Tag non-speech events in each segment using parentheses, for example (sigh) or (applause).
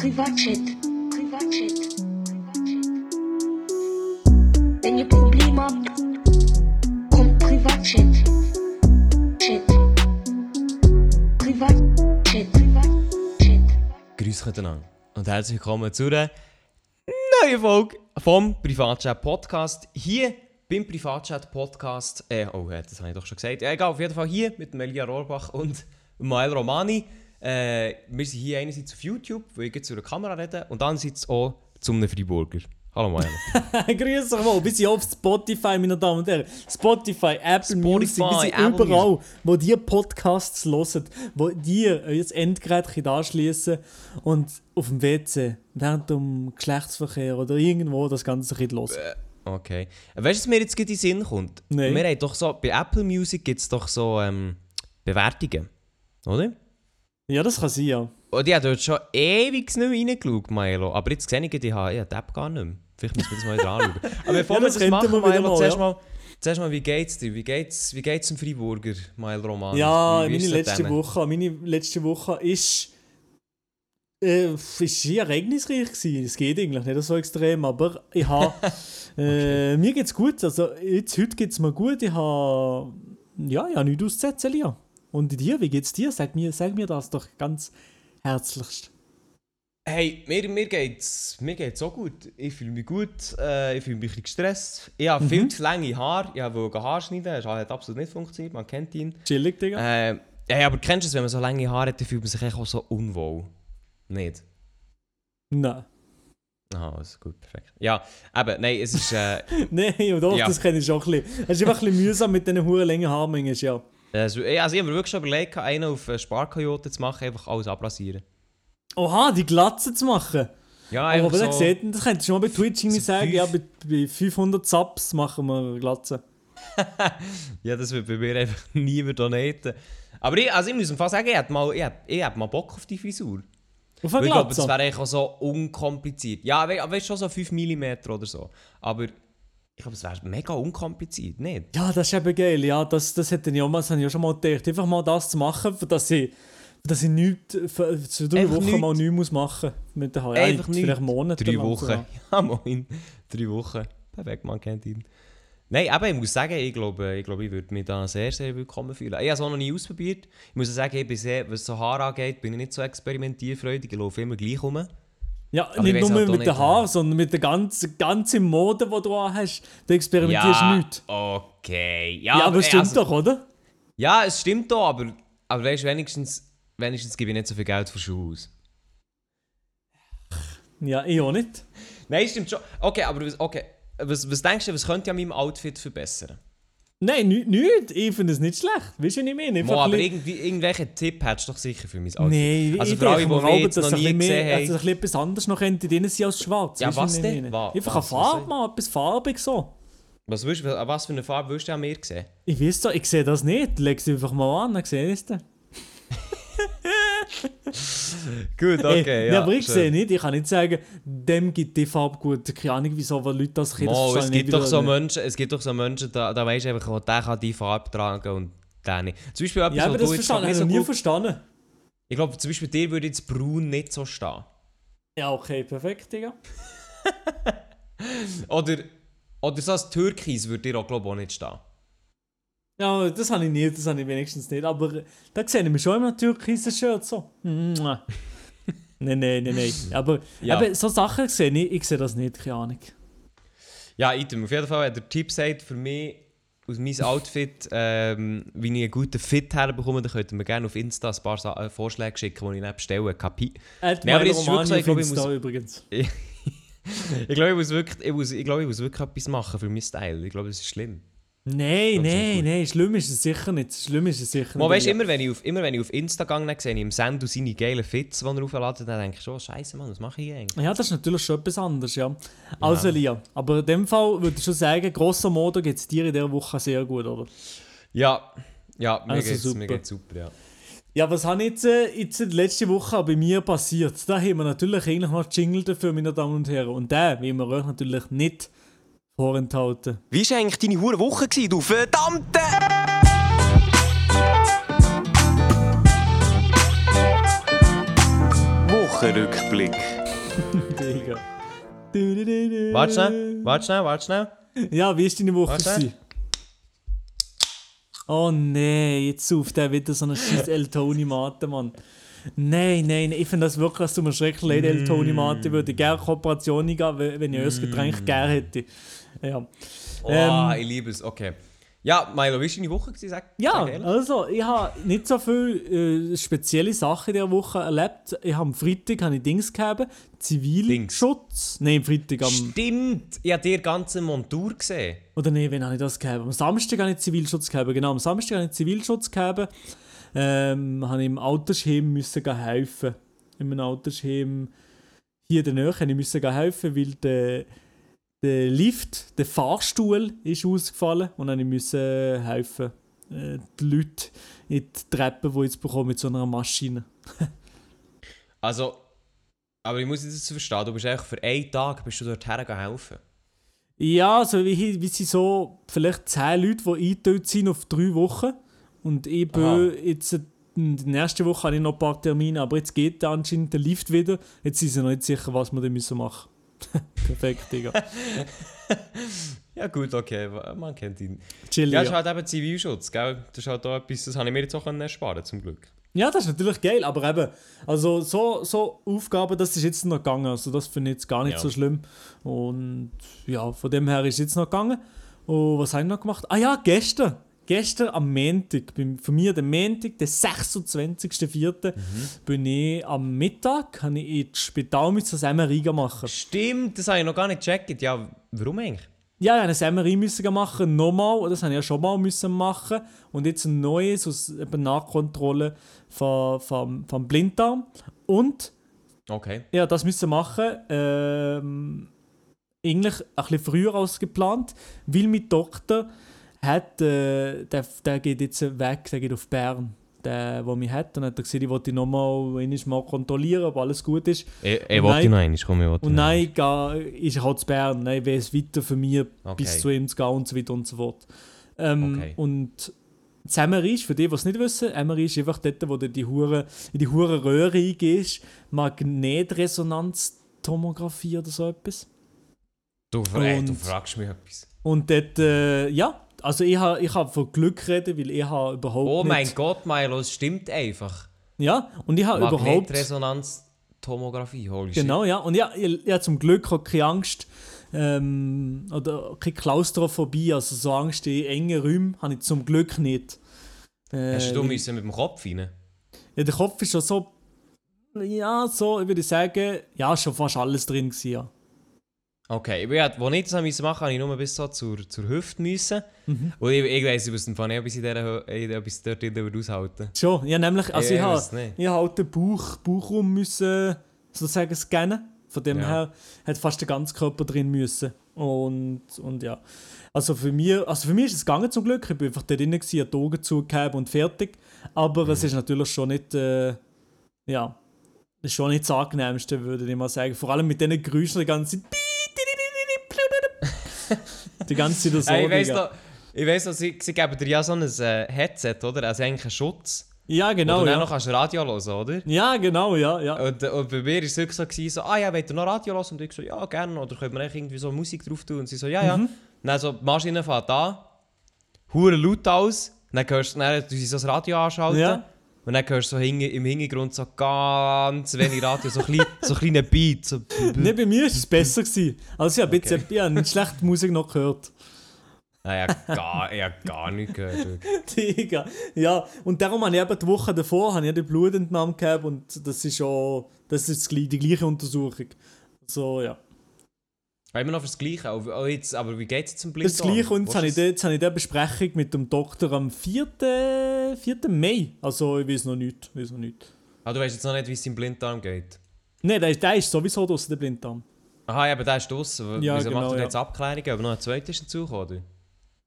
Privatchat. Privatchat. Wenn ihr Probleme habt, kommt Privatchat. Chat. Privatchat. Privatchat. Grüß miteinander und herzlich willkommen zu einer neuen Folge vom Privatchat Podcast. Hier beim Privatchat Podcast, äh, oh, das habe ich doch schon gesagt. Ja, egal, auf jeden Fall hier mit Melia Rohrbach und Mael Romani. Äh, wir sind hier einerseits auf YouTube, wo ich jetzt zu der Kamera rede, und andererseits auch zum Freiburger. Hallo Mael. (laughs) Grüß euch mal, bis ich auf Spotify, meine Damen und Herren. Spotify, Apple Spotify, Music, wir sind Apple überall, wo die Podcasts hören, wo die euer Endgerät könnt anschliessen und auf dem WC, während dem Geschlechtsverkehr oder irgendwo das Ganze könnt hören. Okay. Weißt du, was mir jetzt gerade in den Sinn kommt? Nein. Wir haben doch so, bei Apple Music gibt es doch so ähm, Bewertungen, oder? Ja, das kann sein, ja. Und ich habe dort schon ewig nicht mehr reingeschaut, Milo. Aber jetzt sehe ich, ich habe ja, die App gar nicht mehr. Vielleicht müssen wir das mal wieder anschauen. Aber bevor (laughs) Ja, wir das das, machen, wir Milo, mal, zuerst, mal, zuerst mal, wie geht's dir? Wie geht's, wie geht's dem Freiburger, Milo Roman? Ja, meine letzte denen? Woche, meine letzte Woche ist, äh, ist sehr ereignisreich gewesen. Es geht eigentlich nicht so extrem, aber ich habe, (laughs) äh, mir geht's gut. Also jetzt, heute geht's mir gut. Ich habe, ja, ich habe nichts auszusetzen. Und dir, wie geht's dir? Sag mir, sag mir das doch ganz herzlichst. Hey, mir, mir geht's mir geht's auch gut. Ich fühle mich gut, äh, ich fühle mich ein bisschen gestresst. Ich habe viel zu lange Haare. Ich wollte Haare schneiden, das hat absolut nicht funktioniert, man kennt ihn. Chillig, Digga. Äh, hey, aber kennst du es, wenn man so lange Haare hat, dann fühlt man sich echt auch so unwohl. Nicht? Nein. Aha, das ist gut, perfekt. Ja, eben, nein, es ist... Äh, (laughs) Nein, und doch, Ja. das kenne ich schon ein bisschen. Es ist einfach ein bisschen mühsam mit diesen hohen langen Haaren, ja. Also, ich- also ich habe mir wirklich schon überlegt, einen auf äh, Sparkoyote zu machen, einfach alles abrasieren. Oha, die Glatze zu machen. Ja, Aber einfach ihr so... seht, das könnt ihr schon mal bei Twitch irgendwie sagen, fünf- ja, bei, bei 500 Subs machen wir Glatze. (laughs) Ja, das wird bei mir einfach (laughs) niemand donaten. Aber ich, also ich muss fast sagen, ich hätte mal, ich hätte, ich hätte mal Bock auf die Frisur. Auf eine ich glaube, das Glatze? wäre eigentlich auch so unkompliziert. Ja, we- aber weißt schon so 5 mm oder so. Aber ich glaube, es wäre mega unkompliziert, nicht? Ja, das ist eben geil, ja, das, das hätte ich auch mal, das habe ich auch schon mal gedacht. Einfach mal das zu machen, dass ich, dass ich nichts, für, für drei Einfach Wochen nichts. mal nichts muss machen mit den Haaren. Ja, Einfach vielleicht nichts. Monate Drei Wochen. sogar. (laughs) Ja, moin. Drei Wochen. Perfekt, man kennt ihn. Nein, aber ich muss sagen, ich glaube, ich, glaube, ich würde mich da sehr, sehr willkommen fühlen. Ich habe es auch noch nie ausprobiert. Ich muss sagen, ich bin sehr, was so Haare angeht, bin ich nicht so experimentierfreudig. Ich laufe immer gleich rum. Ja, ich nicht nur mit den nicht, Haaren, sondern mit der ganzen, ganzen Mode, die du hast. Da experimentierst du nichts. okay. Ja, aber äh, es stimmt also- doch, oder? Ja, es stimmt doch, aber, aber weißt, wenigstens, wenigstens gebe ich nicht so viel Geld für Schuhe aus. Ja, ich auch nicht. Nein, stimmt schon. Okay, aber was, okay. Was, was denkst du, was könnte ich an meinem Outfit verbessern? Nein. Nicht. Ich finde es nicht schlecht. Weißt du, was ich meine? Mo, aber irgendwie, irgendwelchen Tipp hättest du doch sicher für mein Outfit. Nein, also ich für alle, die auch, jetzt dass noch nie gesehen haben. Also ein etwas anderes noch könnte drin sein als schwarz. Ja, was denn? meine? Wa- Einfach was? eine Was Farbe mal, etwas farbig so. Was, willst, was für eine Farbe willst du an mir sehen? Ich weiß doch, ich sehe das nicht. Leg sie einfach mal an, dann sehe ich es dann. (laughs) Gut, Ey, ja, aber ich sehe nicht, ich kann nicht sagen, dem gibt die Farbe gut. Keine Ahnung, wieso, aber Leute das. Mo, das es, gibt doch so. Menschen, es gibt doch so Menschen, da, da weisst du einfach, oh, der kann die Farbe tragen und der nicht. Zum Beispiel etwas, Ja, aber das verstanden, habe so ich noch nie gut... verstanden. Ich glaube, zum Beispiel dir würde jetzt braun nicht so stehen. Ja, okay, perfekt, Digga. (laughs) Oder, oder so als Türkis würde dir auch, glaube ich, auch nicht stehen. Ja, das habe ich nicht, das habe ich wenigstens nicht. Aber äh, da sehe ich mich schon immer türkisen Shirt so. (laughs) Nein, nein, nein, nein. Aber Ja. eben, so Sachen sehe ich, ich sehe das nicht, keine Ahnung. Ja, item. Auf jeden Fall hat der Tipp sagt, für mich aus meinem (laughs) Outfit, ähm, wie ich einen guten Fit herbekomme, dann könnt ihr mir gerne auf Insta ein paar Sa äh, Vorschläge schicken, die ich dann bestelle. Kapi. Add Nee, aber ist wirklich ich glaube, ich muss- übrigens. (laughs) Ich glaube, ich muss wirklich, ich muss, ich glaube, ich muss wirklich etwas machen für meinen Style. Ich glaube, das ist schlimm. Nein, nein, nein, schlimm ist es sicher nicht. Schlimm ist es sicher nicht. weißt, immer, wenn ich auf, immer wenn ich auf Insta gehe, sehe ich im Sendo seine geilen Fits, die er aufladen, dann denke ich schon, Scheiße, Mann, was mache ich eigentlich? Ja, das ist natürlich schon etwas anderes, ja. Also, Lia, aber in dem Fall würde ich schon sagen, grosser Modo geht es dir in dieser Woche sehr gut, oder? Ja, ja, mir Also geht's, super. mir geht's super, ja. Ja, was habe jetzt, äh, jetzt letzte Woche bei mir passiert? Da haben wir natürlich eigentlich noch Jingle dafür, meine Damen und Herren. Und den wollen wir euch natürlich nicht vorenthalten. Wie war eigentlich deine hure Woche, gewesen, du verdammte... Wochenrückblick. (laughs) Digga. Du, du, du, du. Warte schnell, warte schnell, warte schnell. Ja, wie ist deine Woche? Gewesen? Oh nein, jetzt auf der wieder so eine scheiß El Toni Mate, Mann. Nein, nein, ich finde das wirklich, es tut mir schrecklich leid, El Toni Mate. Ich würde gerne Kooperation eingehen, wenn ich euer Getränk gerne hätte. (laughs) Ja. Oh, Ähm. ich liebe es, okay. Ja, Milo, wie war deine Woche? Sag, Ja, sag also ich habe nicht so viele äh, spezielle Sachen in dieser Woche erlebt. Ich habe am Freitag habe ich Dings gehabt, Zivilschutz. Nein, am Freitag am... Stimmt, ich habe dir ganze Montur gesehen. Oder nein, wann habe ich das gehabt? Am Samstag habe ich Zivilschutz gehabt. Genau, am Samstag habe ich Zivilschutz gehabt. Ähm, habe ich im Altersheim müssen helfen. In einem Altersheim hier in der Nähe habe ich helfen, weil der, der Lift, der Fahrstuhl ist ausgefallen und dann musste ich helfen. Äh, die Leute in die Treppe, die jetzt bekommen mit so einer Maschine. (laughs) Also, aber ich muss jetzt verstehen, du bist eigentlich für einen Tag bist du dort helfen. Ja, so wie, wie sie so vielleicht 10 Leute, die eingeteilt sind auf drei Wochen. Und ich bin Aha. jetzt, in der nächsten Woche habe ich noch ein paar Termine, aber jetzt geht anscheinend der Lift wieder. Jetzt sind sie noch nicht sicher, was wir da müssen machen. (laughs) Perfekt, Digga. (laughs) Ja gut, okay, man kennt ihn. Chill, Ja, das ist halt eben Zivilschutz, gell? Das ist halt auch etwas, das habe ich mir jetzt auch ersparen zum Glück. Ja, das ist natürlich geil, aber eben, also so, so Aufgaben, das ist jetzt noch gegangen, also das finde ich jetzt gar nicht Ja. so schlimm. Und ja, von dem her ist es jetzt noch gegangen. Und was habe ich noch gemacht? Ah ja, gestern. Gestern am Montag, beim- für mich der Montag, der 26.04., bin ich am Mittag, habe ich ins Spital mit MRI machen. Stimmt, das habe ich noch gar nicht gecheckt. Ja, warum eigentlich? Ja, ich musste ein MRI müssen machen, nochmal, das habe ich ja schon mal müssen machen. Und jetzt ein neues, aus eben Nachkontrolle vom, vom, vom Blinddarm. Und Okay. ja, das müssen machen. Ähm, eigentlich ein bisschen früher als geplant, weil mein Doktor hat, äh, der, der geht jetzt weg, der geht auf Bern, der, der mich hat. Und hat er gesagt, ich wollte nochmal einmal mal kontrollieren, ob alles gut ist. Ich, ich wollte noch einmal, komm, ich wollte Und noch nein, gehe, ist er halt zu Bern. Nein, wäre es weiter für mich, Okay. bis zu ihm zu gehen und so weiter und so fort. Ähm, Okay. Und das MRI ist, für die, die es nicht wissen, MRI ist einfach dort, wo du die Hure, in die hure Röhre eingehst, Magnetresonanztomographie oder so etwas. Du, ey, du Und- fragst mich etwas. Und dort, äh, ja, also ich habe ich hab von Glück reden, weil ich habe überhaupt Oh nicht... mein Gott, Milo, es stimmt einfach. Ja, und ich habe überhaupt... Magnetresonanz-Tomographie, holy. Genau, ja. Und ja, ich, ich habe zum Glück auch keine Angst ähm, oder keine Klaustrophobie, also so Angst in engen Räumen habe ich zum Glück nicht. Äh, Hast du müssen mit dem Kopf rein? ja, der Kopf ist schon so, ja, so, ich würde sagen, ja, schon fast alles drin gewesen, ja. Okay, ich bin ja, wo ich das machen musste, habe ich nur bis so zur, zur Hüfte müssen. Mhm. Und ich, ich weiss, ich muss nicht etwas, in dieser, Hö- äh, etwas dort drin aushalten. Schon, ja, nämlich, also ich, ich habe weiss nicht. ich habe halt den Bauch, Bauchraum müssen, sozusagen scannen. Von dem Ja. her hat fast der ganze Körper drin müssen. Und, und ja. Also für mich, also für mich ist es gegangen zum Glück. Ich bin einfach da drin, gewesen, die Augen zugegeben und fertig. Aber Mhm. es ist natürlich schon nicht, äh, ja, ist schon nicht das Angenehmste, würde ich mal sagen. Vor allem mit diesen Geräuschen die ganze Zeit. (laughs) Die ganze Zeit so. Hey, ich Digga. noch, ich weiss noch sie, sie geben dir ja so ein äh, Headset, oder? Also eigentlich einen Schutz. Ja, genau. du dann Ja. noch kannst Radio hören oder? ja, genau, ja. ja. Und, und bei mir war es wirklich so, gewesen, so, ah ja, wollt ihr noch Radio hören? Und ich so, ja, gerne. Oder können wir irgendwie so Musik drauf tun? Und sie so, ja, ja. Mhm. Und dann so, die Maschine fährt an, hure laut aus. Und dann hörst du, dann, du sie so das Radio anschalten. Ja. Und dann hörst du so hinge, im Hintergrund so ganz wenig Radio, so, klein, so kleine Beat. So, (laughs) Nein, bei mir war es besser. Gewesen. Also ich habe Okay. jetzt ich habe nicht schlechte Musik noch gehört. Ah, ja, gar, ja, gar nicht gehört. (laughs) Digga. Ja, und darum habe ich eben die Woche davor habe ich die Blutentnahme gehabt und das ist schon das ist die gleiche Untersuchung. So, ja. Immer noch fürs Gleiche. auch- jetzt, aber wie geht es zum Das Blinddarm? gleiche und jetzt habe ich, jetzt habe ich die Besprechung mit dem Doktor am 4. 4. Mai. Also ich weiß noch nicht. Weiß noch nicht. das- Ah, du weißt jetzt noch nicht, wie es im Blinddarm geht. Nein, der ist, der ist sowieso draussen, der Blinddarm. Aha, ja, aber der ist draussen. Ja, Wieso genau, macht er ja. jetzt Abklärungen? Aber noch ein zweiter ist dazugekommen, oder?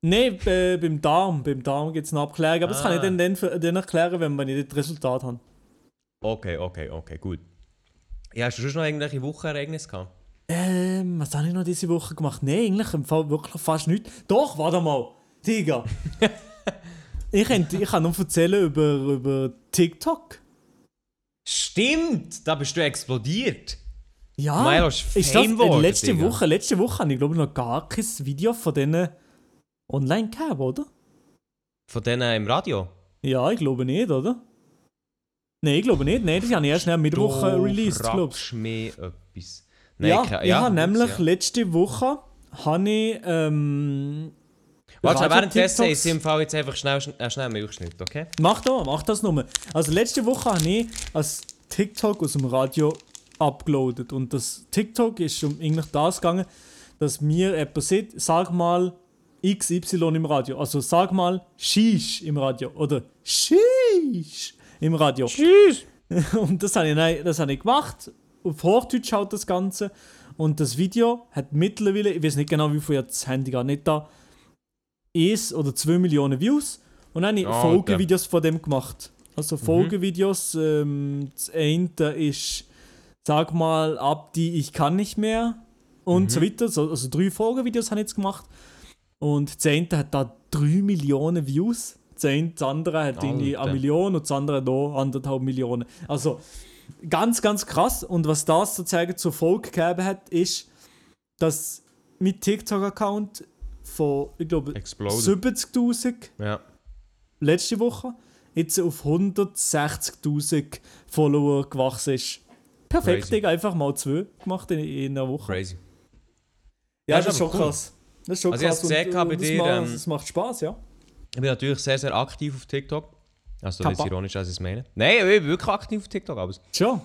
Nein, äh, beim Darm. Beim Darm gibt es eine Abklärung. Aber das kann ich Ah. dann, dann, dann erklären, wenn wir das Resultat haben. Okay, okay, okay, gut. Ja, hast du schon noch irgendwelche Wochenereignisse gehabt? Ähm, was habe ich noch diese Woche gemacht? Nein, eigentlich im Fall wirklich fast nichts. Doch, warte mal. Digga. (laughs) ich, könnte, ich kann noch erzählen über, über TikTok. Stimmt, da bist du explodiert. Ja, Milo ist ist das, geworden, letzte Digga. Woche, letzte Woche habe ich glaube noch gar kein Video von denen online gehabt, oder? Von denen im Radio. Ja, ich glaube nicht, oder? Nein, ich glaube nicht. Nein, das habe ich erst am Mittwoch äh, released, glaube ich. fragst mich etwas. Nein, Ja, ich habe gut, nämlich ja. letzte Woche habe ich, ähm, Warte, währenddessen ist im Fall jetzt einfach schnell, äh, schnell Milchschnitt, okay? Mach da, mach das nur. Also letzte Woche habe ich als TikTok aus dem Radio uploadet und das TikTok ist um eigentlich das gegangen, dass mir jemand sieht, sag mal XY im Radio. Also sag mal Shish im Radio oder Shish im Radio. Tschüss! (laughs) Und das habe ich, das habe ich gemacht. Auf Hochdeutsch schaut das Ganze. Und das Video hat mittlerweile, ich weiß nicht genau, wie viel jetzt das Handy gar nicht da, 1 oder 2 Millionen Views. Und dann habe ich Alter. Folgevideos von dem gemacht. Also Folgevideos, ähm, das eine ist, sag mal, ab die Ich kann nicht mehr und so weiter. So, also drei Folgevideos habe ich jetzt gemacht. Und das eine hat da 3 Millionen Views. Das andere hat irgendwie eine Million und das andere noch anderthalb Millionen. Also ganz, ganz krass. Und was das sozusagen zur Folge gegeben hat, ist, dass mein TikTok-Account von, ich glaube, Exploded. 70.000 Ja. letzte Woche jetzt auf 160.000 Follower gewachsen ist. Perfekt, Crazy. Einfach mal zwei gemacht in, in einer Woche. Crazy. Ja, Das das ist schon cool. krass. Das ist schon Also ich krass. hab's gesehen und, gehabt bei und das dir, macht- ähm, das macht Spaß, ja. Ich bin natürlich sehr, sehr aktiv auf TikTok. Also, das ist ironisch, als ich es meine. Nein, ich bin wirklich aktiv auf TikTok. Aber. Schon.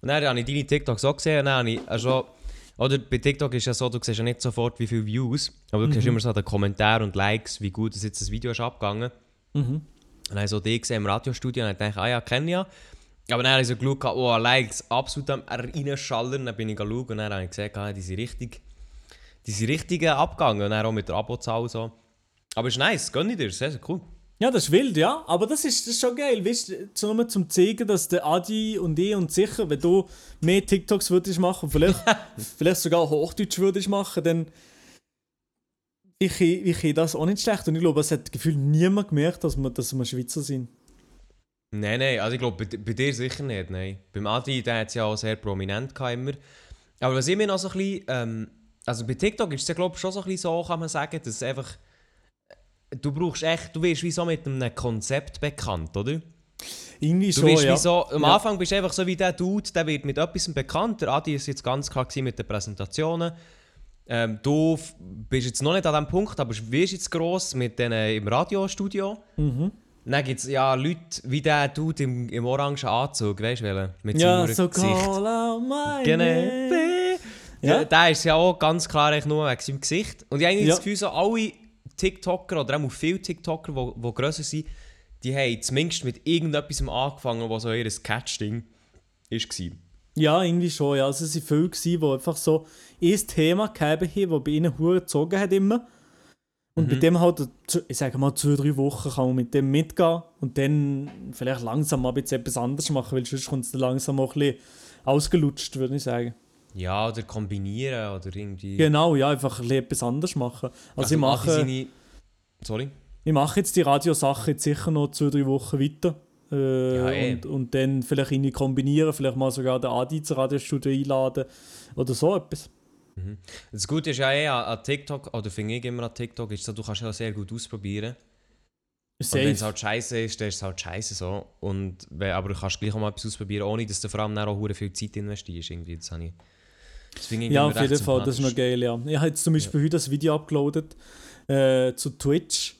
Und dann habe ich deine TikToks auch gesehen. Und dann habe ich also, oder bei TikTok ist ja so, du siehst ja nicht sofort, wie viele Views. Aber du siehst immer so den Kommentaren und Likes, wie gut das jetzt das Video ist abgegangen. Mhm. Und dann habe ich so die gesehen im Radiostudio und dann dachte ich, ah ja, kenne ich ja. Aber dann habe ich so geschaut, oh, Likes absolut am reinschallern. Dann bin ich geschaut und dann habe ich gesehen, ah, die sind richtig, die sind richtig äh, abgegangen. Und dann auch mit der Abozahl so. Aber es ist nice, gönn ich dir, sehr, sehr cool. Ja, das ist wild, ja. Aber das ist, das ist schon geil. Weißt du, nur zum zeigen, dass der Adi und ich und sicher, wenn du mehr TikToks würdest machen, vielleicht, (laughs) vielleicht sogar Hochdeutsch würdest machen, dann ich, ich, ich das auch nicht schlecht. Und ich glaube, es hat gefühlt niemand gemerkt, dass wir, dass wir Schweizer sind. Nein, nein, also ich glaube, bei, bei dir sicher nicht, nein. Beim Adi, der hat es ja auch sehr prominent immer. Aber was ich mir noch so ein bisschen, ähm, also bei TikTok ist es ja glaube ich schon so ein bisschen so, kann man sagen, dass es einfach, du brauchst echt, du wirst wie so mit einem Konzept bekannt, oder? Irgendwie Du schon, bist ja. so, am Ja. Anfang bist du einfach so wie der Dude, der wird mit etwas bekannt. Der Adi ist jetzt ganz klar mit den Präsentationen. Ähm, du bist jetzt noch nicht an dem Punkt, aber wirst jetzt gross mit denen im Radiostudio. Mhm. Dann gibt es ja Leute wie der Dude im, im orangen Anzug, weißt du? Mit Ja, seinem so Gesicht. Genau. Ja. Ja. Der ist ja auch ganz klar nur wegen seinem Gesicht. Und ich habe eigentlich Ja. das Gefühl, so alle TikToker oder auch viele TikToker, die, die grösser sind, die haben zumindest mit irgendetwas angefangen, was so ihr Catch-Ding war. Ja, irgendwie schon, ja. Also es waren viele, gewesen, die einfach so ein Thema gehabt haben, das bei ihnen hure gezogen hat immer. Und Mhm. bei dem halt, ich sage mal, zwei, drei Wochen kann man mit dem mitgehen und dann vielleicht langsam mal ein bisschen etwas anderes machen, weil sonst kommt es dann langsam auch ein bisschen ausgelutscht, würde ich sagen. Ja, oder kombinieren oder irgendwie. Genau, ja, einfach ein etwas anderes machen. Also, ich, Adi mache, Seine... Sorry? ich mache jetzt die Radiosache jetzt sicher noch zwei, drei Wochen weiter. Äh, Ja, eh. und, und dann vielleicht irgendwie kombinieren, vielleicht mal sogar den Adi ins Radiostudio einladen oder so etwas. Das Gute ist ja eh an, TikTok, oder finde ich immer an TikTok, ist so, du kannst ja sehr gut ausprobieren. Und wenn es halt scheiße ist, dann ist es halt scheiße so. Und, aber du kannst gleich auch mal etwas ausprobieren, ohne dass du vor allem auch viel Zeit investierst. Irgendwie. Das, habe ich, das ich Ja, auf jeden Fall, das ist noch geil, ja. Ich habe jetzt zum Beispiel heute ein Video uploadet äh, zu Twitch.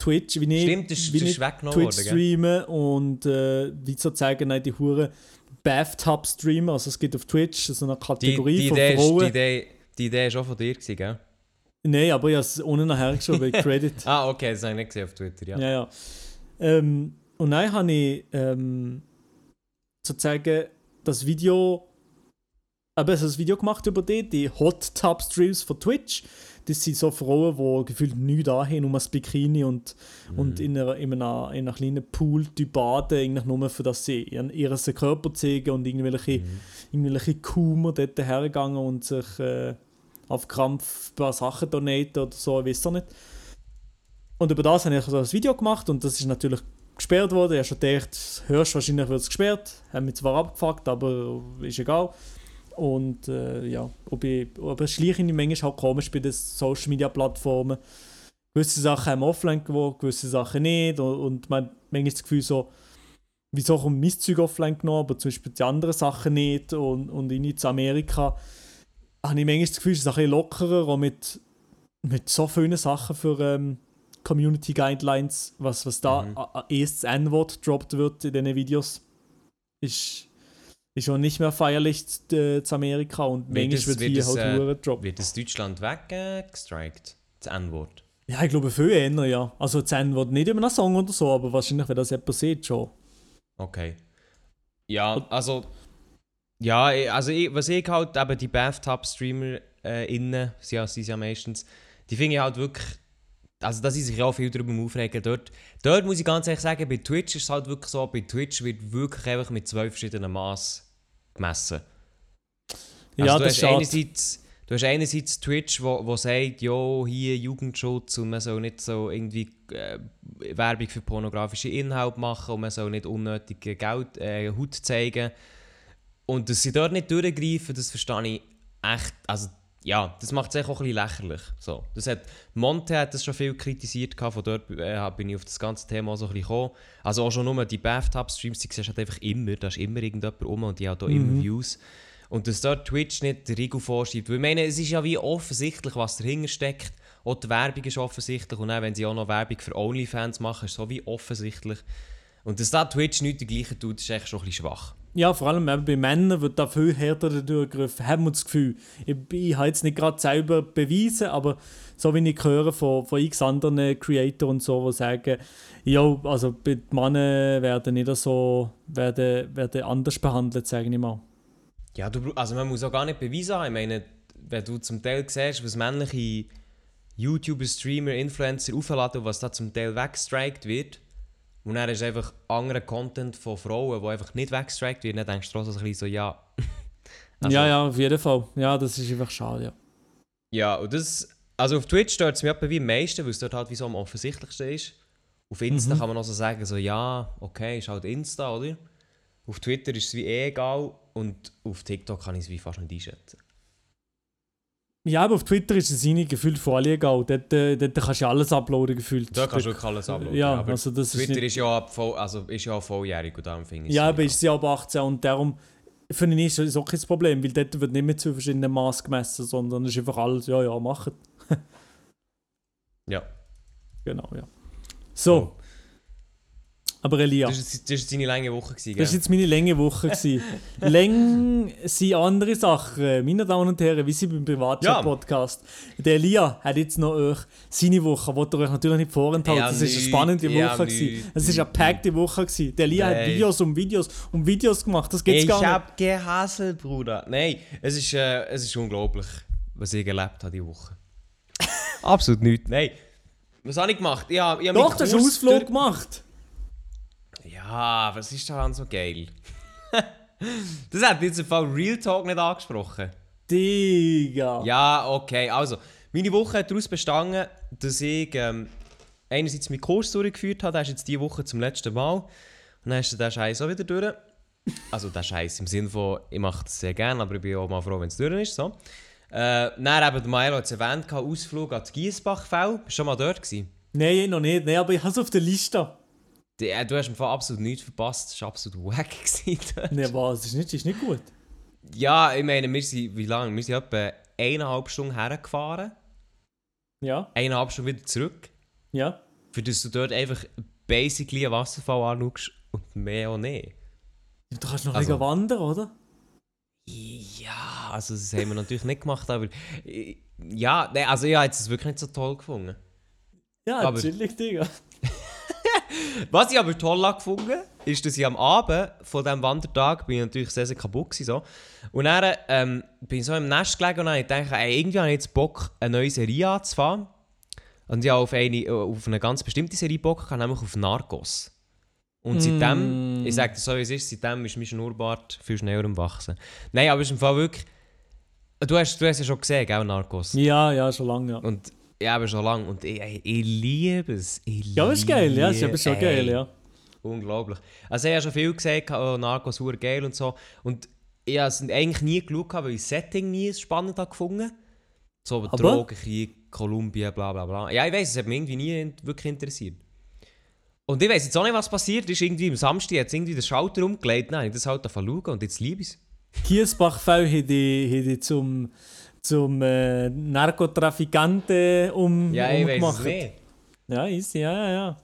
Twitch, wie ich, Stimmt, das, ist- wie das ich ist weggenommen Twitch worden, gell? streame und äh, wie sozusagen nein, die hure Bathtub streamen. Also es gibt auf Twitch so eine Die, Kategorie die, von Idee ist, Frauen. die, Idee, die Idee ist auch von dir, gewesen, gell? Nein, aber ich habe es ohne nachher geschrieben, bei (laughs) Credit. Ah, okay, das habe ich nicht gesehen auf Twitter, ja. Ja, ja. Ähm, und dann habe ich ähm, sozusagen das Video, aber also das Video gemacht über die, die Hot Tub Streams von Twitch. Das sind so Frauen, die gefühlt nichts da haben, nur das Bikini und, Mhm. und in, einer, in, einer, in einer kleinen Pool die baden, eigentlich nur für das sie ihren, ihren Körper zeigen und irgendwelche, Mhm. irgendwelche Kumer dort hergegangen und sich äh, auf Krampf ein paar Sachen donaten oder so, ich weiß auch nicht. Und über das habe ich also das Video gemacht und das ist natürlich gesperrt worden. Ich habe schon gedacht, hörst wahrscheinlich wird es gesperrt. Haben mich zwar abgefuckt, aber ist egal. Und äh, ja, ob ich, aber es schleiche ich manchmal halt komisch bei den Social Media Plattformen. Gewisse Sachen haben offline gewonnen, gewisse Sachen nicht. Und, und man hat manchmal das Gefühl so, wieso kommt mein Zeug offline genommen, aber zum Beispiel die anderen Sachen nicht. Und, und in Amerika habe ich manchmal das Gefühl, es ist ein bisschen lockerer, auch mit, mit so vielen Sachen für ähm, Community Guidelines, was, was da Mhm. erst das N-Wort droppt wird in diesen Videos, ist, ist schon nicht mehr feierlich äh, zu Amerika und Wird manchmal es- wird hier es, halt äh, gedroppt. Wird das Deutschland weggestrikt? Das N-Wort. Ja, ich glaube viel eher, ja. Also das N-Wort nicht über einen Song oder so, aber wahrscheinlich, wenn das jemand sieht, schon. Okay. Ja, also. Ja, ich- also ich, was ich halt, eben die Bathtub-Streamer äh, innen, sie sind ja meistens, die finde ich halt wirklich, also da sind sich auch viel darüber aufregen. Dort, dort muss ich ganz ehrlich sagen, bei Twitch ist es halt wirklich so, bei Twitch wird wirklich einfach mit zwei verschiedenen Maß gemessen. Ja, Also du das hast einerseits, du hast einerseits Twitch, wo, wo sagt, jo, hier Jugendschutz und man soll nicht so irgendwie äh, Werbung für pornografische Inhalte machen und man soll nicht unnötig Geld, äh, Haut zeigen. Und dass sie dort nicht durchgreifen, das verstehe ich echt, also ja, das macht es echt auch ein bisschen lächerlich. So. Das hat, Monte hat das schon viel kritisiert, gehabt, von dort äh, bin ich auf das ganze Thema so ein bisschen gekommen. Also auch schon nur die Bathtub-Streams, die siehst du halt einfach immer, da ist immer irgendjemand rum und die hat auch immer Views. Und dass dort Twitch nicht den Riegel vorschiebt. Weil ich meine, es ist ja wie offensichtlich, was dahinter steckt. Auch die Werbung ist offensichtlich. Und auch wenn sie auch noch Werbung für OnlyFans machen, ist es so wie offensichtlich. Und dass da Twitch nicht die gleiche tut, ist echt schon ein bisschen schwach. Ja, vor allem bei Männern wird da viel härter durchgegriffen, haben wir das Gefühl. Ich, ich habe jetzt nicht gerade selber bewiesen, aber so wie ich höre von, von x anderen Creatoren und so, die sagen, ja, also bei den Männern werden nicht so, werden, werden anders behandelt, sage ich mal. Ja, du, also man muss auch gar nicht beweisen haben. Ich meine, wenn du zum Teil siehst, was männliche YouTuber, Streamer, Influencer aufladen und was da zum Teil weggestrikt wird, und dann ist einfach anderer Content von Frauen, der einfach nicht weggestrikt wird, dann denkst du trotzdem so ein bisschen so, ja. (laughs) Also- ja, ja, auf jeden Fall. Ja, das ist einfach schade, ja. Ja, und das, also auf Twitch stört es mich etwa wie am meisten, weil es dort halt wie so am offensichtlichsten ist. Auf Insta Mhm. kann man noch so sagen, so ja, okay, ist halt Insta, oder? Auf Twitter ist es wie eh egal und auf TikTok kann ich es wie fast nicht einschätzen. Ja, aber auf Twitter ist es ihnen gefühlt voll egal. Dort, äh, dort kannst du alles uploaden, gefühlt. Da kannst du wirklich alles uploaden. Ja, aber also das ist Twitter nicht- ist, ja ab voll, also ist ja auch volljährig und darum finde ich es Ja, aber ist sie ab 18 und darum finde ich, ist das auch kein Problem, weil dort wird nicht mit zu verschiedenen Maß gemessen, sondern es ist einfach alles, ja, ja, machen. (laughs) Ja. Genau, ja. So. Aber Elia, Das das, war das ist deine lange Woche, gewesen, gell? ist jetzt meine lange Woche. (laughs) Läng sind andere Sachen, meine Damen und Herren, wie sie beim Privatchat-Podcast. Der Elia hat jetzt noch euch seine Woche, wollte er euch natürlich nicht vorenthalten. Ja, das ist eine spannende Ja, Woche. Es ist eine packte Woche. gewesen. Der Elia hat Nein. Videos um Videos um Videos gemacht. Das geht's ich gar nicht. hab gehasselt, Bruder. Nein, es ist, äh, es ist unglaublich, was ich erlebt habe diese Woche. (laughs) Absolut nichts. Nein. Was habe ich gemacht? Ich habe, ich habe Doch, du hast einen Ausflug durch- gemacht. Ja, was ist daran so geil? (laughs) das hat jetzt im Fall Real Talk nicht angesprochen. Digga. Ja, okay. Also, meine Woche hat daraus bestanden, dass ich ähm, einerseits meinen Kurs durchgeführt habe. Der ist jetzt diese Woche zum letzten Mal. Und dann ist der Scheiß auch wieder durch. Also, der Scheiß im Sinne von, ich mache das sehr gerne, aber ich bin auch mal froh, wenn es durch ist. So. Äh, dann eben, der Milo hat es erwähnt, Ausflug an die Giesbachfeld. Bist du schon mal dort gewesen? Nein, noch nicht. Nein, aber ich habe es auf der Liste. Die, du hast im Fall absolut nichts verpasst. Das war absolut wack. (laughs) Nein, was? Ist nicht, ist nicht gut. Ja, ich meine, wir sind, wie lange? Wir sind etwa eineinhalb Stunden hergefahren. Ja, Eineinhalb Stunden wieder zurück. ja. Für das du dort einfach basically einen Wasserfall anschaust und mehr auch nicht. Du kannst noch Also- wandern, oder? Ja, also das haben wir natürlich nicht gemacht, aber ja, nee, also ich habe es wirklich nicht so toll gefunden. Ja, Aber- chillig, Digga. Was ich aber toll gefunden ist, dass ich am Abend von diesem Wandertag bin ich natürlich sehr, sehr kaputt gewesen, so. Und dann ähm, bin ich so im Nest gelegen und dann gedacht, ey, irgendwie habe ich jetzt Bock, eine neue Serie anzufangen. Und ich habe auf eine, auf eine ganz bestimmte Serie Bock, gehabt, nämlich auf Narcos. Und seitdem, Mm. ich sage dir so wie es ist, seitdem ist mein Schnurrbart viel schneller am Wachsen. Nein, aber es ist im Fall wirklich... Du hast, du hast ja schon gesehen, gell, Narcos? Ja, ja, schon lange, ja. Und ja, aber schon lange. Und ich, ich, ich liebe es. Ich Ja, ist geil, ja, ist eben schon ey. geil, ja. unglaublich. Also ich habe schon viel gesagt, oh, Narcos super geil und so. Und ich habe es eigentlich nie geschaut, weil ich das Setting nie spannend habe gefunden So Aber- Drogenkrieg, Kolumbien, bla bla bla. Ja, ich weiß, es hat mich irgendwie nie wirklich interessiert. Und ich weiß jetzt auch nicht, was passiert ist. Irgendwie am Samstag hat es irgendwie den Schalter umgelegt. Nein, ich das halt schauen und jetzt liebe ich es. Die, haben die zum, zum äh, Narkotrafikanten um, Ja, ich weiß es nicht. Ja, easy, ja, ja, ja.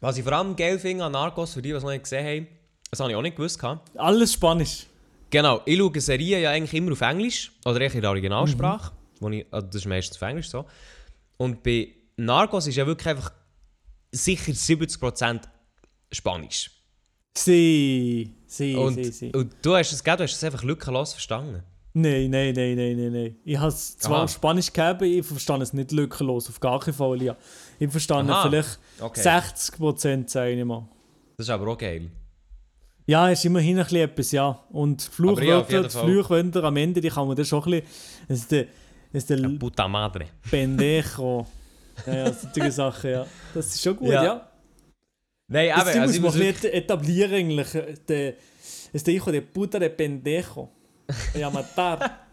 Was ich vor allem geil finde an Narcos, für die, die es noch nicht gesehen haben, das habe ich auch nicht gewusst. Alles Spanisch. Genau, ich schaue Serien ja eigentlich immer auf Englisch, oder eigentlich in der Originalsprache. Wo ich, also das ist meistens auf Englisch so. Und bei Narcos ist ja wirklich einfach sicher 70% Spanisch. Sie, sie, und, sie, sie. und du hast es, du hast es einfach lückenlos verstanden. Nein, nein, nein, nein, nein, nein. Ich habe es zwar Aha. auf Spanisch gegeben, ich verstehe es nicht lückenlos, auf gar keinen Fall. Ja. Ich verstehe vielleicht Okay. 60%, sage ich mal. Das ist aber auch geil. Ja, ist immerhin ein bisschen etwas, ja. Und ja, Fluchwörter. Fluchwörter am Ende, die kann man dann schon ein bisschen... Es ist der, es ist der Puta madre. Pendejo. (laughs) Ja, ja, solche Sachen, ja. Das ist schon gut, Ja. ja. Nein, Das aber Ding also muss man ein bisschen etablieren eigentlich. Der, es der hijo de puta de pendejo. Ja, matar.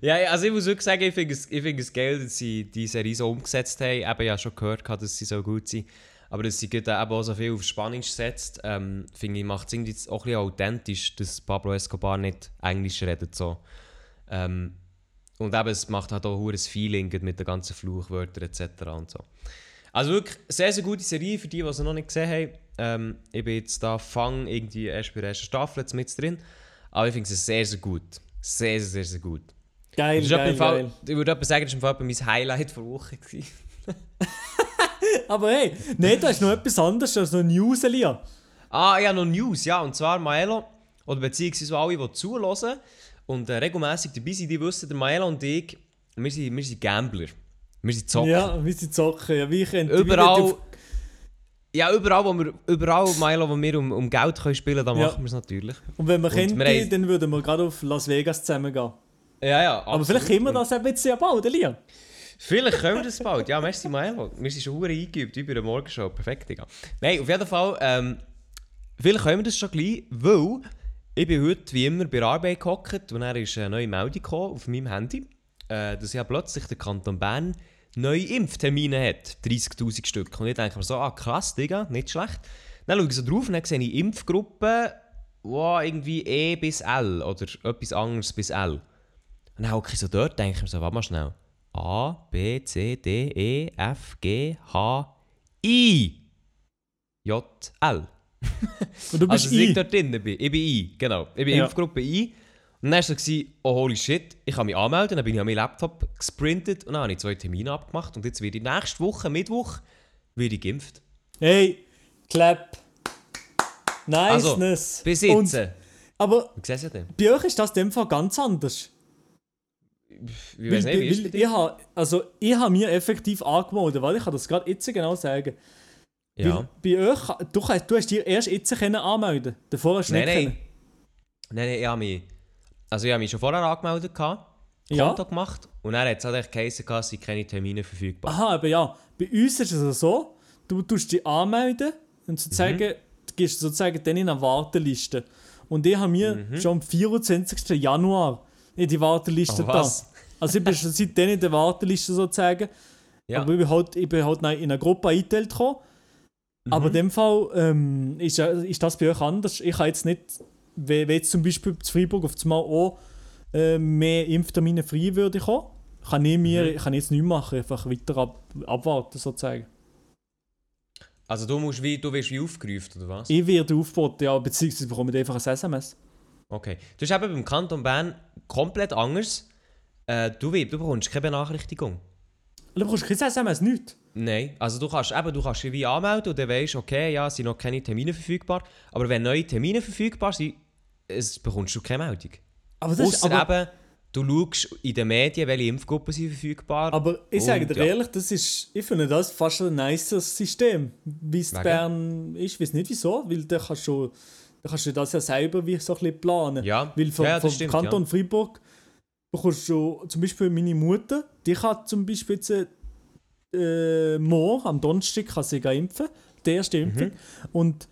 ja, also ich muss wirklich sagen, ich finde es, ich finde es geil, dass sie die Serie so umgesetzt haben. Eben, ja schon gehört, gehabt, dass sie so gut sind. Aber dass sie gerade eben auch so viel auf Spanisch setzt, ähm, finde ich, macht es irgendwie auch ein authentisch, dass Pablo Escobar nicht Englisch redet. So. Ähm, und eben, es macht halt auch ein hohes Feeling mit den ganzen Fluchwörtern etc. Und so. Also wirklich sehr, sehr gute Serie für die, die sie noch nicht gesehen haben. Ähm, ich bin jetzt da Fang irgendwie erst bei der ersten Staffel jetzt mit drin. Aber ich finde es sehr, sehr gut. Sehr, sehr, sehr, sehr gut. Geil, Das ist etwa geil, Fall, geil. ich würde etwa sagen, das war mein Highlight der Woche. (laughs) Aber hey, nein, da ist noch etwas anderes als noch News, Elia. Ah, ja, noch News, ja. Und zwar Maelo, oder beziehungsweise alle, die zuhören und äh, regelmäßig dabei sind, die wissen, der Maelo und ich, wir sind, wir sind Gambler. Wir sind Zocker. Ja, wie sie zocken. Ja, wie ich Überall, ja, überall, wo wir, überall Maelo, wo wir um, um Geld können spielen können, da Ja. machen wir es natürlich. Und wenn wir wir haben- dann würden wir gerade auf Las Vegas zusammen gehen. Ja, ja. Aber vielleicht können wir das jetzt ja bald, Elia. Vielleicht können wir das bald. Ja, merci Maelo. Wir sind schon eingeübt, bei der Morgenshow. Perfekt, Digga. Nein, auf jeden Fall, ähm, vielleicht können wir das schon gleich, weil ich bin heute wie immer bei der Arbeit gehockt und dann ist eine neue Meldung gekommen auf meinem Handy, äh, dass ja plötzlich der Kanton Bern neue Impftermine hat. 30'000 Stück. Und ich denke mir so, ah krass, Digga, nicht schlecht. Dann schaue ich so drauf und dann sehe ich Impfgruppen, wow, irgendwie E bis L oder etwas anderes bis L. Und dann hocke ich so dort, denke ich mir so, warte mal schnell. A, B, C, D, E, F, G, H, I, J, L. Und du bist Also, dass ich I. dort drin bin. Ich bin I, genau. Ich bin Ja. Impfgruppe I. Und dann war es so, oh holy shit, ich kann mich anmelden. Dann bin ich an meinen Laptop gesprintet und dann habe ich zwei Termine abgemacht. Und jetzt werde ich nächste Woche, Mittwoch, werde ich geimpft. Hey, clap. Niceness. Also, Bis jetzt. Und, aber bei euch ist das in dem Fall ganz anders. Ich weiß nicht, wie ist bei weil ich habe also ich habe mir effektiv angemeldet, weil ich kann das gerade jetzt genau sagen. Ja. Weil bei euch, du, du hast dir erst jetzt können anmelden Davor hast du Nein, nicht nein. können. Nein, nein, ich habe mich, also ich habe mich schon vorher angemeldet, gehabt, Ja. Konto gemacht und dann hat es halt geheißen, es sind keine Termine verfügbar. Aha, aber ja. Bei uns ist es so, du tust dich anmelden und sozusagen, Mhm. du gehst sozusagen dann in eine Warteliste. Und ich habe mir Mhm. schon am 24. Januar in die Warteliste Oh, da. (laughs) Also ich bin schon seitdem in der Warteliste sozusagen. Ja. Aber ich bin halt, ich bin halt in eine Gruppe eingeteilt gekommen. Aber in dem Fall ähm, ist, ist das bei euch anders. Ich kann jetzt nicht, wenn wenn jetzt zum Beispiel zu Freiburg auf einmal auch äh, mehr Impftermine frei würde kommen, kann ich, mir, kann ich jetzt nichts machen, einfach weiter ab, abwarten sozusagen. Also du musst wie, du wirst wie aufgerufen, oder was? Ich werde aufgeboten, ja, beziehungsweise bekomme ich einfach ein SMS. Okay. Das ist eben beim Kanton Bern komplett anders. Äh, du, wie- du bekommst keine Benachrichtigung. Du bekommst kein SMS, nichts. Nein, also du kannst eben, du kannst dich wie anmelden und dann weißt, okay, ja, es sind noch keine Termine verfügbar. Aber wenn neue Termine verfügbar sind, es bekommst du keine Meldung. Aber das ist, Ausser aber, eben, du schaust in den Medien, welche Impfgruppen sind verfügbar. aber ich sage dir ja. ehrlich, das ist, ich finde das fast ein nices System, wie es? Bern ist. Ich weiß nicht wieso, weil da kannst du, da kannst du das ja selber wie so ein bisschen planen. Ja, Weil vom, ja, das vom stimmt, Kanton Freiburg bekommst du zum Beispiel meine Mutter, die kann zum Beispiel jetzt äh, morgen, am Donnerstag, kann sie impfen die erste Impfung. Und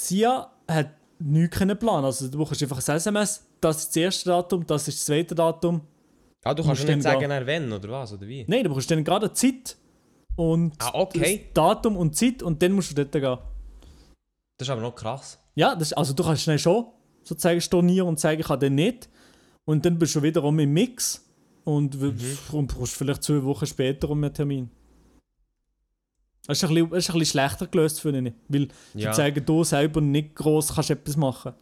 sie hat nichts planen. Also du bekommst einfach ein SMS, das ist das erste Datum, das ist das zweite Datum. Ah, du kannst ja nicht dann sagen, er wenn oder was, oder wie? Nein, du bekommst dann gerade Zeit und Ah, okay. das Datum und Zeit und dann musst du dort gehen. Das ist aber noch krass. Ja, das, also du kannst schnell schon sozusagen stornieren und sagen, ich habe den nicht. Und dann bist du wiederum im Mix und, und brauchst vielleicht zwei Wochen später um einen Termin. Das ist ein bisschen, das ist ein bisschen schlechter gelöst, finde ich. Weil Ja. sie zeigen, du selber nicht gross kannst etwas machen.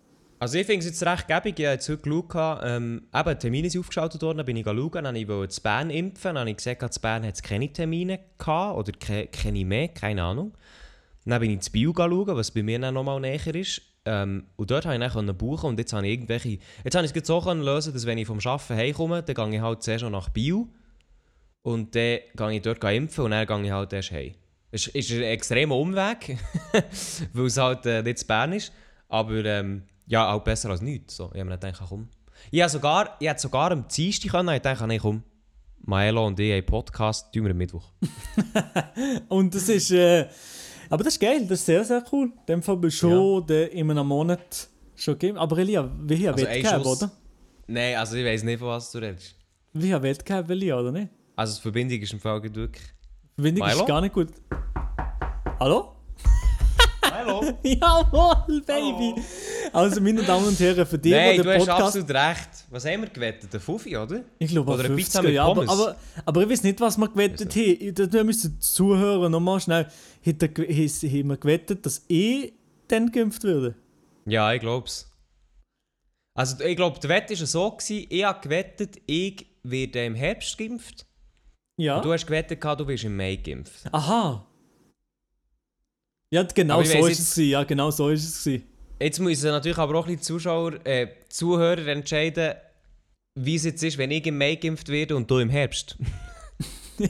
Also ich finde es jetzt recht gäbig, ich habe jetzt heute geschaut, ähm, eben, Termine sind aufgeschaltet worden, dann bin ich schauen, dann habe ich wollte in Bern impfen, dann habe ich gesehen, in Bern hat es keine Termine gehabt, oder ke keine mehr, keine Ahnung. Dann bin ich ins Bio schauen, was bei mir dann nochmal näher ist. Ähm, und dort konnte ich dann buchen und jetzt habe ich irgendwelche... Jetzt habe ich es so lösen, dass wenn ich vom Arbeiten heimkomme, dann gehe ich halt zuerst noch nach Bio und dann gehe ich dort impfen und dann gehe ich halt erst heim. Es ist, ein extremer Umweg, (laughs) weil es halt äh, nicht in Bern ist, aber ähm, ja, auch besser als nichts. So. Ich habe mir gedacht, komm. Ich habe sogar, ich hätte sogar am Dienstag können, ich dachte, nee, komm, Maelo und ich haben einen Podcast, tun wir am Mittwoch. (laughs) Und das ist. Äh, aber das ist geil, das ist sehr, sehr cool. In dem Fall bist du schon der in einem Monat schon gegeben. Aber Elia, wie hier Also ein Schuss. oder? Nein, also ich weiß nicht, von was du redest. Wie hier Wettbewerb, Elia, oder nicht? Also die Verbindung ist im Fall wirklich... Verbindung Milo? ist gar nicht gut. Hallo? Hallo? (laughs) Jawohl, Baby! Also, meine Damen und Herren, für die, Nein, die du den hast Podcast. absolut recht. Was haben wir gewettet? Der Fuffi, oder? Ich glaube, Oder Oder eine Pizza 50er, mit ja, aber, Pommes. aber, aber ich weiß nicht, was wir gewettet haben. Da- Da müssen die Zuhörer nochmal schnell. Haben wir gewettet, dass ich dann geimpft würde? Ja, ich glaube es. Also ich glaube, die Wette war so, gewesen, ich habe gewettet, ich werde im Herbst geimpft. Ja. Und du hast gewettet, du wirst im Mai geimpft. Aha. Ja, genau ich so ist es. Ja, genau so ist es. gewesen. Jetzt müssen natürlich aber auch ein bisschen Zuschauer, äh, Zuhörer entscheiden, wie es jetzt ist, wenn ich im Mai geimpft werde und du im Herbst. (laughs)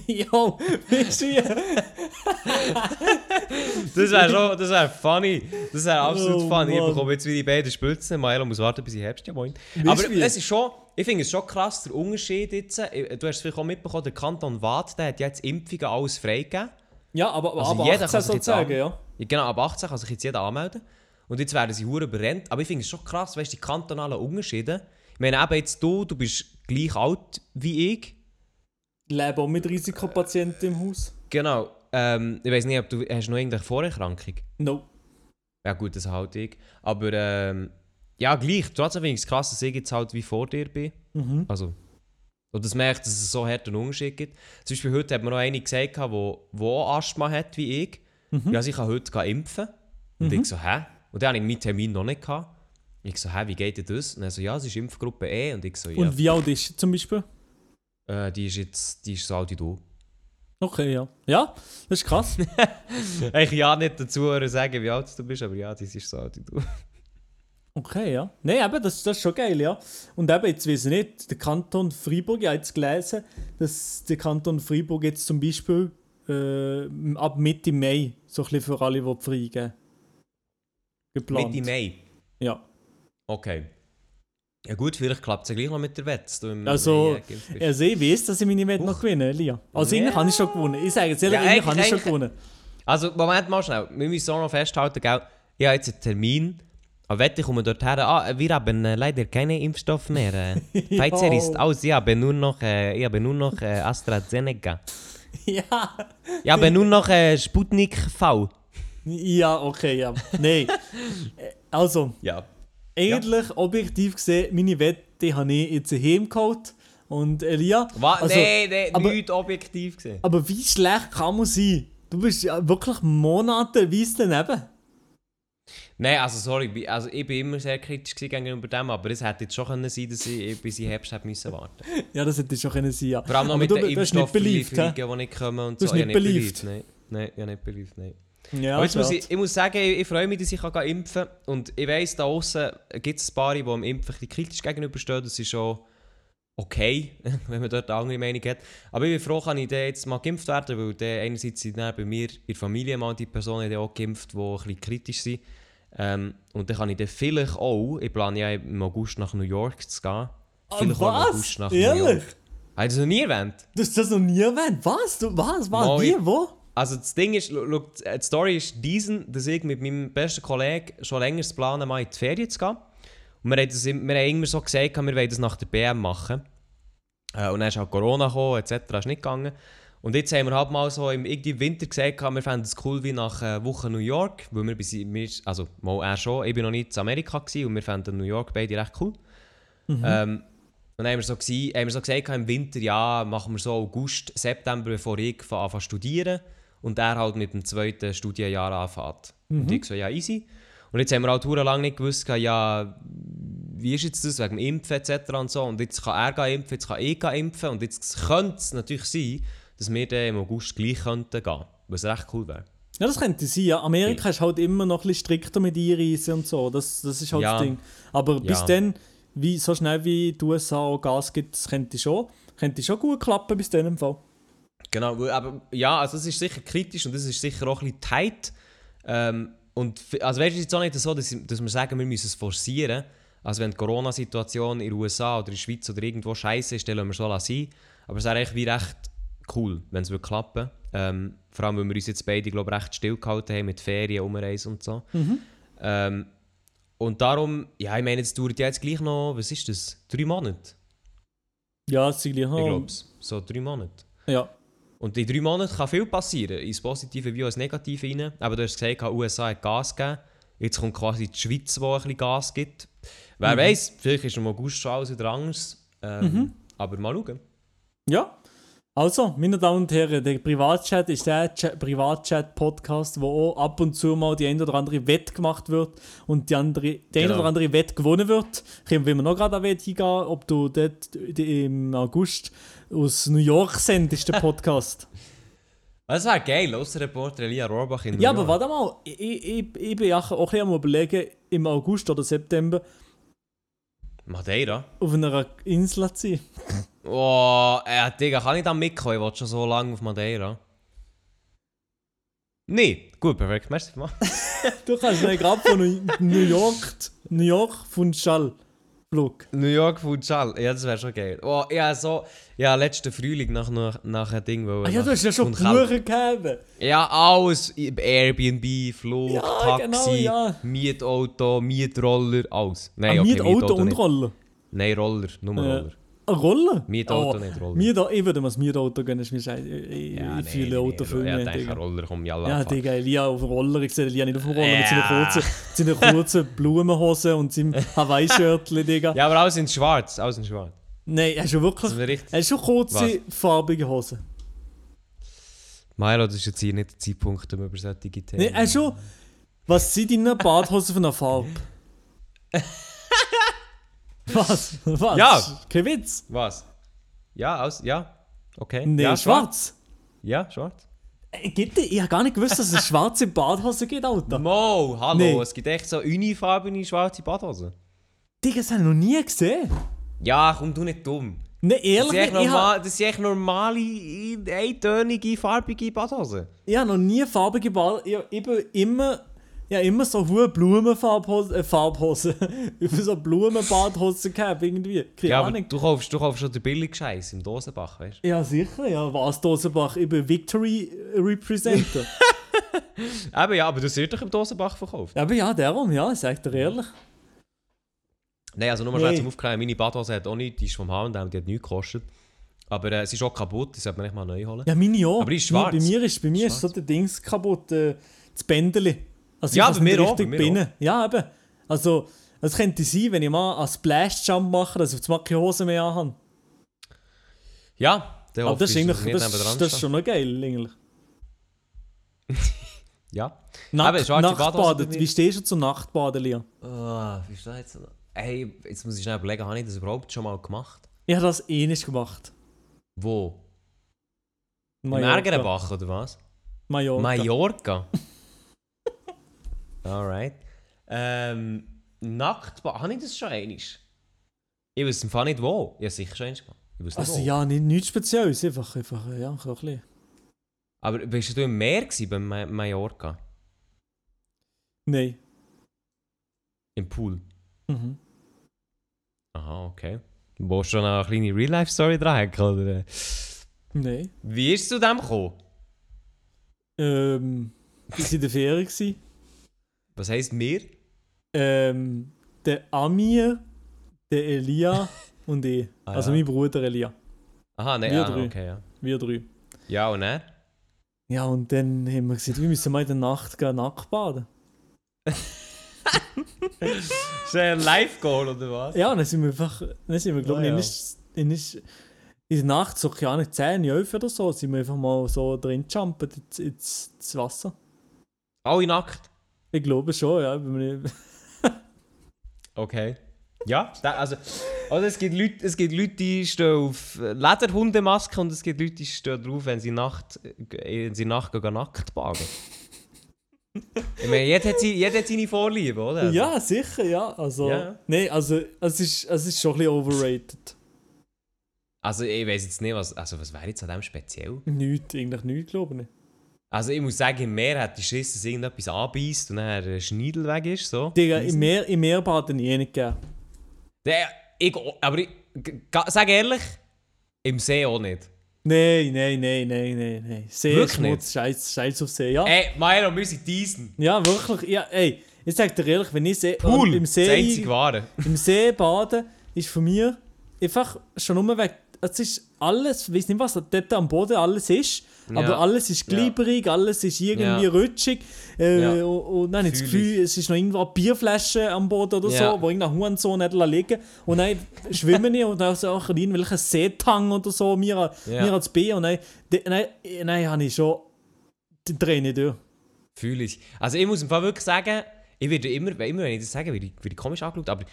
Jo, weißt du wie? Das wäre schon, das wäre funny. Das wäre absolut Oh, funny. Ich bekomme jetzt wie die beiden Spülzen. Maelo muss warten bis im Herbst, ja moin. Aber es ist schon, ich finde es schon krass, der Unterschied jetzt. äh, Du hast es vielleicht auch mitbekommen, der Kanton Waadt, der hat jetzt Impfungen alles freigegeben. Ja, aber, Also aber jeder 18 kann sozusagen, ja. Genau, ab 18 kann sich jetzt jeder anmelden. Und jetzt werden sie hure überrennt. Aber ich finde es schon krass, weißt du, die kantonalen Unterschiede. Ich meine, eben jetzt du, du bist gleich alt wie ich. Lebe auch mit Risikopatienten im Haus. Genau. Ähm, ich weiß nicht, ob du hast noch irgendeine Vorerkrankung. No. Ja gut, das halt ich. Aber ähm, ja, gleich. Trotzdem finde ich es krass, dass ich jetzt halt wie vor dir bin. Mhm. Also, und das merkt, dass es so hart einen Unterschied gibt. Zum Beispiel heute hat mir noch eine gesagt, die wo, wo Asthma hat wie ich. Mhm. Ja, sie kann heute impfen. Und ich so, hä? Und dann hatte ich meinen Termin noch nicht. Gehabt. Ich so, hä, wie geht denn das? Und er so, ja, sie ist Impfgruppe E. Und ich so, ja, Und wie alt ist sie zum Beispiel? äh, die ist jetzt die ist so alt wie du. Okay, ja. Ja, das ist krass. (laughs) Ich ja nicht dazu sagen, wie alt du bist, aber ja, die ist so alt wie du. Okay, ja. Nein, eben, das, das ist schon geil, ja. Und eben, jetzt weiß ich nicht, der Kanton Freiburg, ich habe jetzt gelesen, dass der Kanton Freiburg jetzt zum Beispiel äh, ab Mitte Mai so ein bisschen für alle, die freigeben. Geplant. Mitte Mai. Ja. Okay. Ja gut, vielleicht klappt es ja gleich noch mit der Wette. Also, Mai. Also ich weiß, dass ich meine Wette noch gewinne, Lia. Also eigentlich habe ich schon gewonnen. Ich sage jetzt ehrlich, Ja, habe ich schon gewonnen. Also, Moment mal schnell. Wir müssen auch noch festhalten, gell? Ich habe jetzt einen Termin. Aber wette, ich komme dort her. Ah, wir haben äh, leider keine Impfstoff mehr. Äh. (laughs) Pfizer ist aus. Ich habe nur noch, äh, ich habe nur noch AstraZeneca. (laughs) ja. Ich habe nur noch Sputnik V. Ja, okay, ja. Nein. (laughs) Also, Ja. eigentlich, objektiv gesehen, meine Wette habe ich jetzt heimgeholt. Und Elia. Was? also, nein, nein, aber- nicht objektiv gesehen. Aber wie schlecht kann man sein? Du bist ja wirklich monateweise daneben. Nein, also sorry, also ich bin immer sehr kritisch gegenüber dem, aber es hätte jetzt schon können sein, dass ich bis in Herbst müssen warten. (laughs) Ja, das hätte schon können sein, ja. Vor allem noch Aber mit du, den du? Impfstofflieferungen, die nicht kommen und Du so. Ich nicht beliebt. Nein, habe nicht beliebt, nein. Ja, jetzt muss ich, ich muss sagen, ich, ich freue mich, dass ich kann impfen kann. Und ich weiss, da außen gibt es ein paar, die dem Impfen kritisch gegenüberstehen. Das ist schon okay, (laughs) wenn man dort eine andere Meinung hat. Aber ich bin froh, kann ich jetzt mal geimpft werden, weil einerseits sind bei mir in der Familie mal die Personen die auch geimpft, die ein bisschen kritisch sind. Ähm, und dann kann ich dann vielleicht auch, ich plane ja im August nach New York zu gehen. Vielleicht auch im was? August nach New Ehrlich? York. Hast du das noch nie erwähnt? Du hast das noch nie erwähnt. Was? Du, was? Was? Wie? Wo? Also das Ding ist, schau, die Story ist diesen, dass ich mit meinem besten Kollegen schon länger planen, mal in die Ferien zu gehen. Und wir haben, das, wir haben immer so gesagt, wir wollen das nach der BM machen. Äh, und dann ist halt Corona gekommen, etc. ist nicht gegangen. Und jetzt haben wir halt mal so im, irgendwie Winter gesagt, wir fänden es cool wie nach einer Woche New York. Weil wir, bis, wir also mal er schon, ich bin noch nicht in Amerika gewesen, und wir fänden New York beide recht cool. Ähm, und dann haben wir so, gsi- haben wir so gesagt, im Winter, ja, machen wir so August, September, bevor ich fa- anfange zu studieren. Und er halt mit dem zweiten Studienjahr anfängt. Und ich so, ja, easy. Und jetzt haben wir halt lange nicht gewusst, ja, wie ist jetzt das wegen dem Impfen etc. und so. Und jetzt kann er impfen, jetzt kann ich impfen. Und jetzt könnte es natürlich sein, dass wir dann im August gleich könnten gehen. Was recht cool wäre. Ja, das könnte sein. Ja. Amerika ist halt immer noch ein bisschen strikter mit Einreisen und so. Das, das ist halt Ja. das Ding. Aber bis Ja. dann, wie, so schnell wie die USA Gas gibt, das könnte schon, könnte schon gut klappen bis dann im Fall. Genau, aber ja, also das ist sicher kritisch und das ist sicher auch ein bisschen tight. Ähm, und also weißt du, es ist auch nicht so, dass, dass wir sagen, wir müssen es forcieren. Also wenn die Corona-Situation in den USA oder in der Schweiz oder irgendwo scheiße ist, dann lassen wir es so sein. Aber es wäre eigentlich wie recht cool, wenn es klappen ähm, Vor allem, weil wir uns jetzt beide, glaube ich, recht stillgehalten haben mit Ferien, Umreise und so. Ähm, und darum, ja, ich meine, es dauert ja jetzt gleich noch, was ist das? Drei Monate? Ja, es sind gleich Ich noch. glaube es. So drei Monate. Ja. Und in drei Monaten kann viel passieren, ins Positive wie auch ins Negative rein. Aber du hast gesagt, die USA hat Gas gegeben. Jetzt kommt quasi die Schweiz, die ein bisschen Gas gibt. Wer weiß, vielleicht ist im August schon alles wieder anders. Ähm, Aber mal schauen. Ja. Also, meine Damen und Herren, der Privatchat ist der Chat- Privatchat-Podcast, wo auch ab und zu mal die ein oder andere Wett gemacht wird und die, andere, die ein Genau. oder andere Wett gewonnen wird. Können wir noch gerade an Wett hingehen, ob du dort im August aus New York sendest, den Podcast. (laughs) Das wäre geil, außer Reporter Elia Rohrbach in New ja, York. aber warte mal, ich, ich, ich bin auch ein bisschen am überlegen, im August oder September Madeira? auf einer Insel zu sein. (laughs) Oh, äh, Digga, kann ich da mitkommen? Ich will schon so lange auf Madeira. Nee, gut, perfekt. Merci vielmals. (laughs) Du kannst mir gerade von New- York, New York von Schall Flug. New York Funchal, ja, das wäre schon geil. Oh, ja, so, ja, letzten Frühling nach, nach, nach einem Ding. wollen, Ah ja, du hast ja schon. Buchen gegeben. Ja, alles. Airbnb, Flug, Ja, Taxi, genau, ja. Mietauto, Mietroller, alles. Nein, Ah, okay, Mietauto und Roller. Nein, Roller, nur Ja. Roller. Ein Roller? Mietauto, nicht Roller. Mietauto, ich würde mir das Mietauto gönnen, ist mir scheiße. Ich, Ja, ich fühle nee, Auto nee, Ja, denke. Roller kommt ja Ja, alle. Digga, Elia auf Roller. Ich sehe Elia nicht auf dem Roller mit seinen Ja. kurzen, seinen kurzen Blumenhosen und seinem (laughs) Hawaii-Shirtchen, Digga. Ja, aber alles in schwarz, alles in schwarz. Nein, er hat schon wirklich... Ist richtig... Er hat schon kurze, farbige Hosen. Milo, das ist jetzt hier nicht der Zeitpunkt, um über solche Themen... Nein, er hat schon... Was sind deine Badhosen für eine Farbe? (laughs) Was? Was? Ja. Kein Witz. Was? Ja, aus... Ja, okay. Nee, ja, schwarz. Ja, schwarz. Äh, Gibt es? Ich habe gar nicht gewusst, dass es schwarze Badhosen gibt, Alter. Mo, hallo, Nee. es gibt echt so unifarbene schwarze Badhosen. Digga, das habe ich noch nie gesehen. Ja, komm, du nicht dumm. Ne, Das ehrlich, sind echt, ich, ich normal, habe das sind echt normale, ein- eintönige, farbige Badhosen. ich hab noch nie farbige Bad... Ich, ich bin immer... Ja, immer so hohe Blumenfarbhosen, äh, Farbhosen. (laughs) Über so Blumenbadhosen gehabt, irgendwie. Keine Ja, aber Ahnung. du kaufst, du kaufst schon den billigen Scheiß im Dosenbach, weißt Ja, sicher, ja. Was, Dosenbach? Ich bin Victory Representer. du? (laughs) Eben, ja, aber du hast doch im Dosenbach verkauft. aber ja, darum, ja, sag dir ehrlich. Nein, also nur schnell zum Aufklären, meine Badhose hat auch nichts, die ist vom H&M, die hat nichts gekostet. Aber äh, sie ist auch kaputt, die sollte man nicht mal neu holen. Ja, meine auch. Aber die ist schwarz. Bei mir ist, bei mir ist so der Dings kaputt, äh, das Bändeli. Also Ja, bei mir auch, richtig mir binden. Ja, eben. Also, es könnte sein, wenn ich mal einen Splash-Jump mache, dass ich jetzt mal keine Hose mehr anhabe. Ja, der Aber das ist eigentlich, das, das ist schon noch geil, eigentlich. (laughs) Ja. Bei Nachtbaden. Wie stehst du zum Nachtbaden, Lia? Oh, wie das jetzt? Hey, jetzt muss ich schnell überlegen, habe ich das überhaupt schon mal gemacht? Ich habe das eh nicht gemacht. Wo? Im Mallorca. Ärgerenbach oder was? Mallorca. Mallorca. Alright. Ähm, Nacktbad. Habe ich das schon einmal? Ich weiß im Fall nicht wo. Ja, sicher schon einmal. Ich weiß nicht Also wo. ja, nicht, nichts Spezielles, einfach, einfach, ja, ein bisschen. Aber bist du im Meer gewesen, bei Ma Mallorca? Nein. Im Pool? Mhm. Aha, okay. Du willst schon eine kleine Real-Life-Story dran oder? Nein. Wie ist es zu dem gekommen? Ähm, wir waren in der Ferien. Was heisst mir? Ähm, der Amir, der Elia (laughs) und ich. Ah, also ja. mein Bruder Elia. Aha, nein, Wir ah, drei. okay, ja. Wir drei. Ja, und er? Ja, und dann haben wir gesagt, wir müssen mal in der Nacht gehen nackt baden. Ist das ein Live-Goal oder was? Ja, dann sind wir einfach, dann sind wir, glaube ich, ja. in, in, in der Nacht, so keine Ahnung, 10, 11 oder so, sind wir einfach mal so drin jumpen ins, ins, ins Wasser. Alle nackt? Ich glaube schon, ja. (laughs) Okay. Ja, da, also, also es, gibt Leute, es gibt Leute, die stehen auf Lederhundemasken und es gibt Leute, die stehen drauf, wenn sie Nacht, äh, wenn sie Nacht gehen, nackt baden. (laughs) ich meine, jeder hat, seine, jeder hat seine Vorliebe, oder? Also, Ja, sicher, ja. Also, Ja. Nein, also es ist, es ist schon ein bisschen overrated. Also ich weiß jetzt nicht, was, also was wäre jetzt an dem speziell? Nichts, eigentlich nichts, glaube ich. Nicht. Also ich muss sagen, im Meer hat die Schiss, dass irgendetwas anbeißt und dann ein Schneidel weg ist, so. Digga, im Meer, im Meer baden ich eh nicht gerne. Der, ich, aber ich, sag ehrlich, im See auch nicht. Nein, nein, nein, nein, nein, nein. See, Wirklich Schmutz, Scheiß, Scheiß auf See, ja. Ey, Milo, wir sind diesen. Ja, wirklich. Ja, ey, ich sag dir ehrlich, wenn ich See, Pool, im das See, einzige Wahre. im See baden, ist von mir einfach schon nur weg. Es ist alles, ich weiß nicht, was dort am Boden alles ist, aber Ja. alles ist glibberig, alles ist irgendwie Ja. rutschig. Äh, Ja. Und, und dann habe ich das. Gefühl, es ist noch irgendwo eine Bierflasche am Boden oder Ja. so, wo irgendein Hurensohn nicht liegen Und dann schwimme ich und dann so auch in welchen Seetang oder so, mir, Ja. mir als B und dann, dann, dann, dann habe ich schon die Träne durch. Fühle ich. Also ich muss im Fall wirklich sagen, ich werde immer, immer wenn ich das sage, werde ich, werde ich komisch angeschaut, aber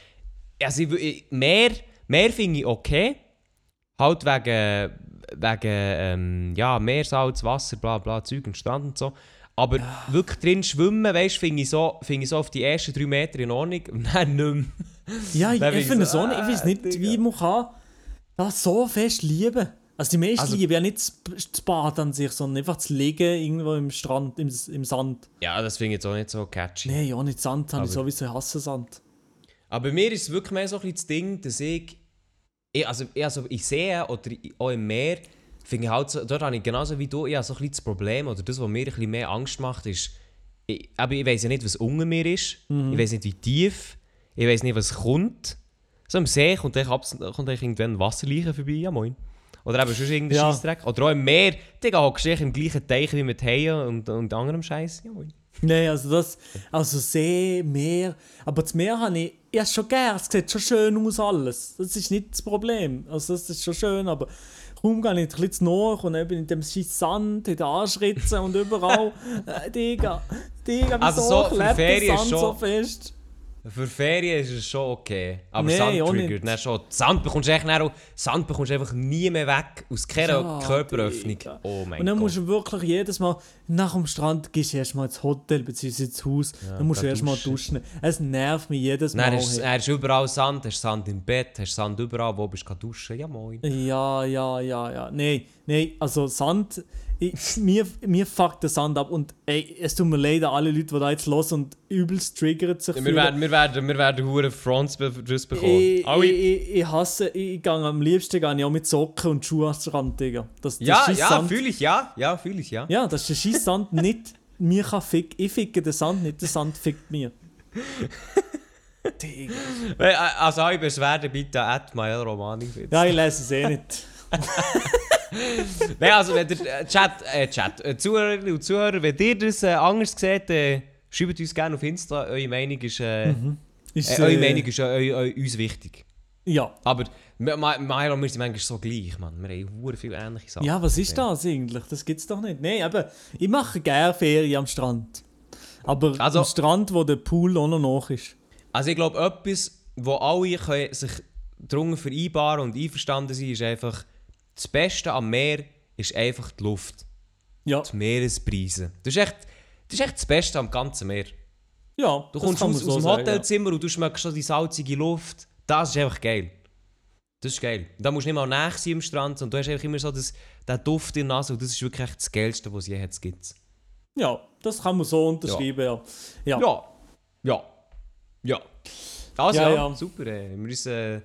also ich, mehr, mehr finde ich okay. Halt wegen, wegen ähm, ja, Meersalz, Wasser, bla bla, Zeug und Strand und so. Aber wirklich drin schwimmen, weißt du, finde ich, so, finde ich so auf die ersten drei Meter in Ordnung (laughs) und dann nicht mehr. Ja, (laughs) ich, ich ich finde so, so ich weiß nicht, Digga. wie man kann das so fest lieben. Also die meisten Also- lieben ja nicht das, Bad an sich, sondern einfach das Liegen irgendwo im Strand, im, im Sand. Ja, das finde ich jetzt auch nicht so catchy. Nein, ja nicht Sand, habe ich sowieso hasse Sand. Aber bei mir ist es wirklich mehr so ein bisschen das Ding, dass ich, ich also, ich, also ich sehe oder auch im Meer, finde ich halt so, dort habe ich genauso wie du, ich habe so ein bisschen das Problem, oder das, was mir ein bisschen mehr Angst macht, ist, ich, aber ich weiß ja nicht, was unter mir ist, ich weiß nicht, wie tief, ich weiß nicht, was kommt. So im See kommt abs- kommt irgendwann Wasserleichen vorbei, ja moin. Oder eben sonst irgendein Ja. Scheissdreck. Oder auch im Meer, Digga, hockst du im gleichen Teich wie mit Haien und, und anderem Scheiß, ja moin. Nein, also das, also See, Meer, aber das Meer habe ich, ja schon gern, es sieht schon schön aus alles. Das ist nicht das Problem, also das ist schon schön, aber kaum gehe ich ein bisschen zu nach und ich in dem scheiß Sand, in den Arschritzen und überall. (laughs) äh, Digga, Digga, Also wieso so für klebt der Ferien Sand schon- so fest? Für Ferien ist es schon okay. Aber Nee, Sand triggert dann schon. Sand bekommst du echt auch, Sand bekommst einfach nie mehr weg aus keiner Ja, Körperöffnung. Digga. Oh mein Und dann Gott. musst du wirklich jedes Mal nach dem Strand gehst du erstmal ins Hotel bzw. ins Haus. dann musst du erstmal duschen. Es nervt mich jedes Mal. Dann hast, hast überall Sand, hast Sand im Bett, hast Sand überall, wo bist du duschen. Ja moin. Ja, ja, ja, ja. Nein, nein, also Sand, ich, mir, mir fuckt der Sand ab. Und ey, es tut mir leid an alle Leute, die da jetzt los und übelst triggert sich Wir werden, wir werden, wir werden hure Fronts be- bekommen. Ich, ich, ich, ich hasse, ich, ich gehe am liebsten gehe ich auch mit Socken und Schuhen ans Strand, Digga. Das, der ja, ja, fühle ich, ja. Ja, fühle ich, ja. Ja, dass der scheiß Sand nicht mir kann ficken. Ich ficke den Sand nicht, der Sand fickt mir. (laughs) Digga. Äh, Also alle Beschwerden bitte at Romani. Ja, ich lese es eh nicht. (laughs) Nein, also wenn der äh, Chat, äh, Chat, äh, Zuhörerinnen und Zuhörer, wenn ihr das äh, anders seht, äh, schreibt uns gerne auf Insta. Eure Meinung ist, äh, Ist, äh, eure äh, Meinung ist uns wichtig. Ja. Aber Ma- Ma- Mael und wir sind manchmal so gleich, Mann. Wir haben hure viele ähnliche Sachen. Ja, was ist das eigentlich? Das gibt's doch nicht. Nein, aber ich mache gerne Ferien am Strand. Aber Also- am Strand, wo der Pool auch noch nach ist. Also ich glaube, etwas, wo alle können sich darunter vereinbaren und einverstanden sind, ist einfach, das Beste am Meer ist einfach die Luft. Ja, Die Meeresbrise. Das ist echt das, ist echt das Beste am ganzen Meer. ja Du das kommst aus, so aus dem Hotelzimmer und du schmeckst schon die salzige Luft. Das ist einfach geil. Das ist geil. Da musst du nicht mal nach sein am Strand und du hast einfach immer so das, den Duft in der Nase und das ist wirklich echt das Geilste, was es je hat gibt. Ja. ja, das kann man so unterschreiben, ja. Ja. Ja. Ja. Ja. Also Ja, ja, super. Ey. Wir müssen, äh,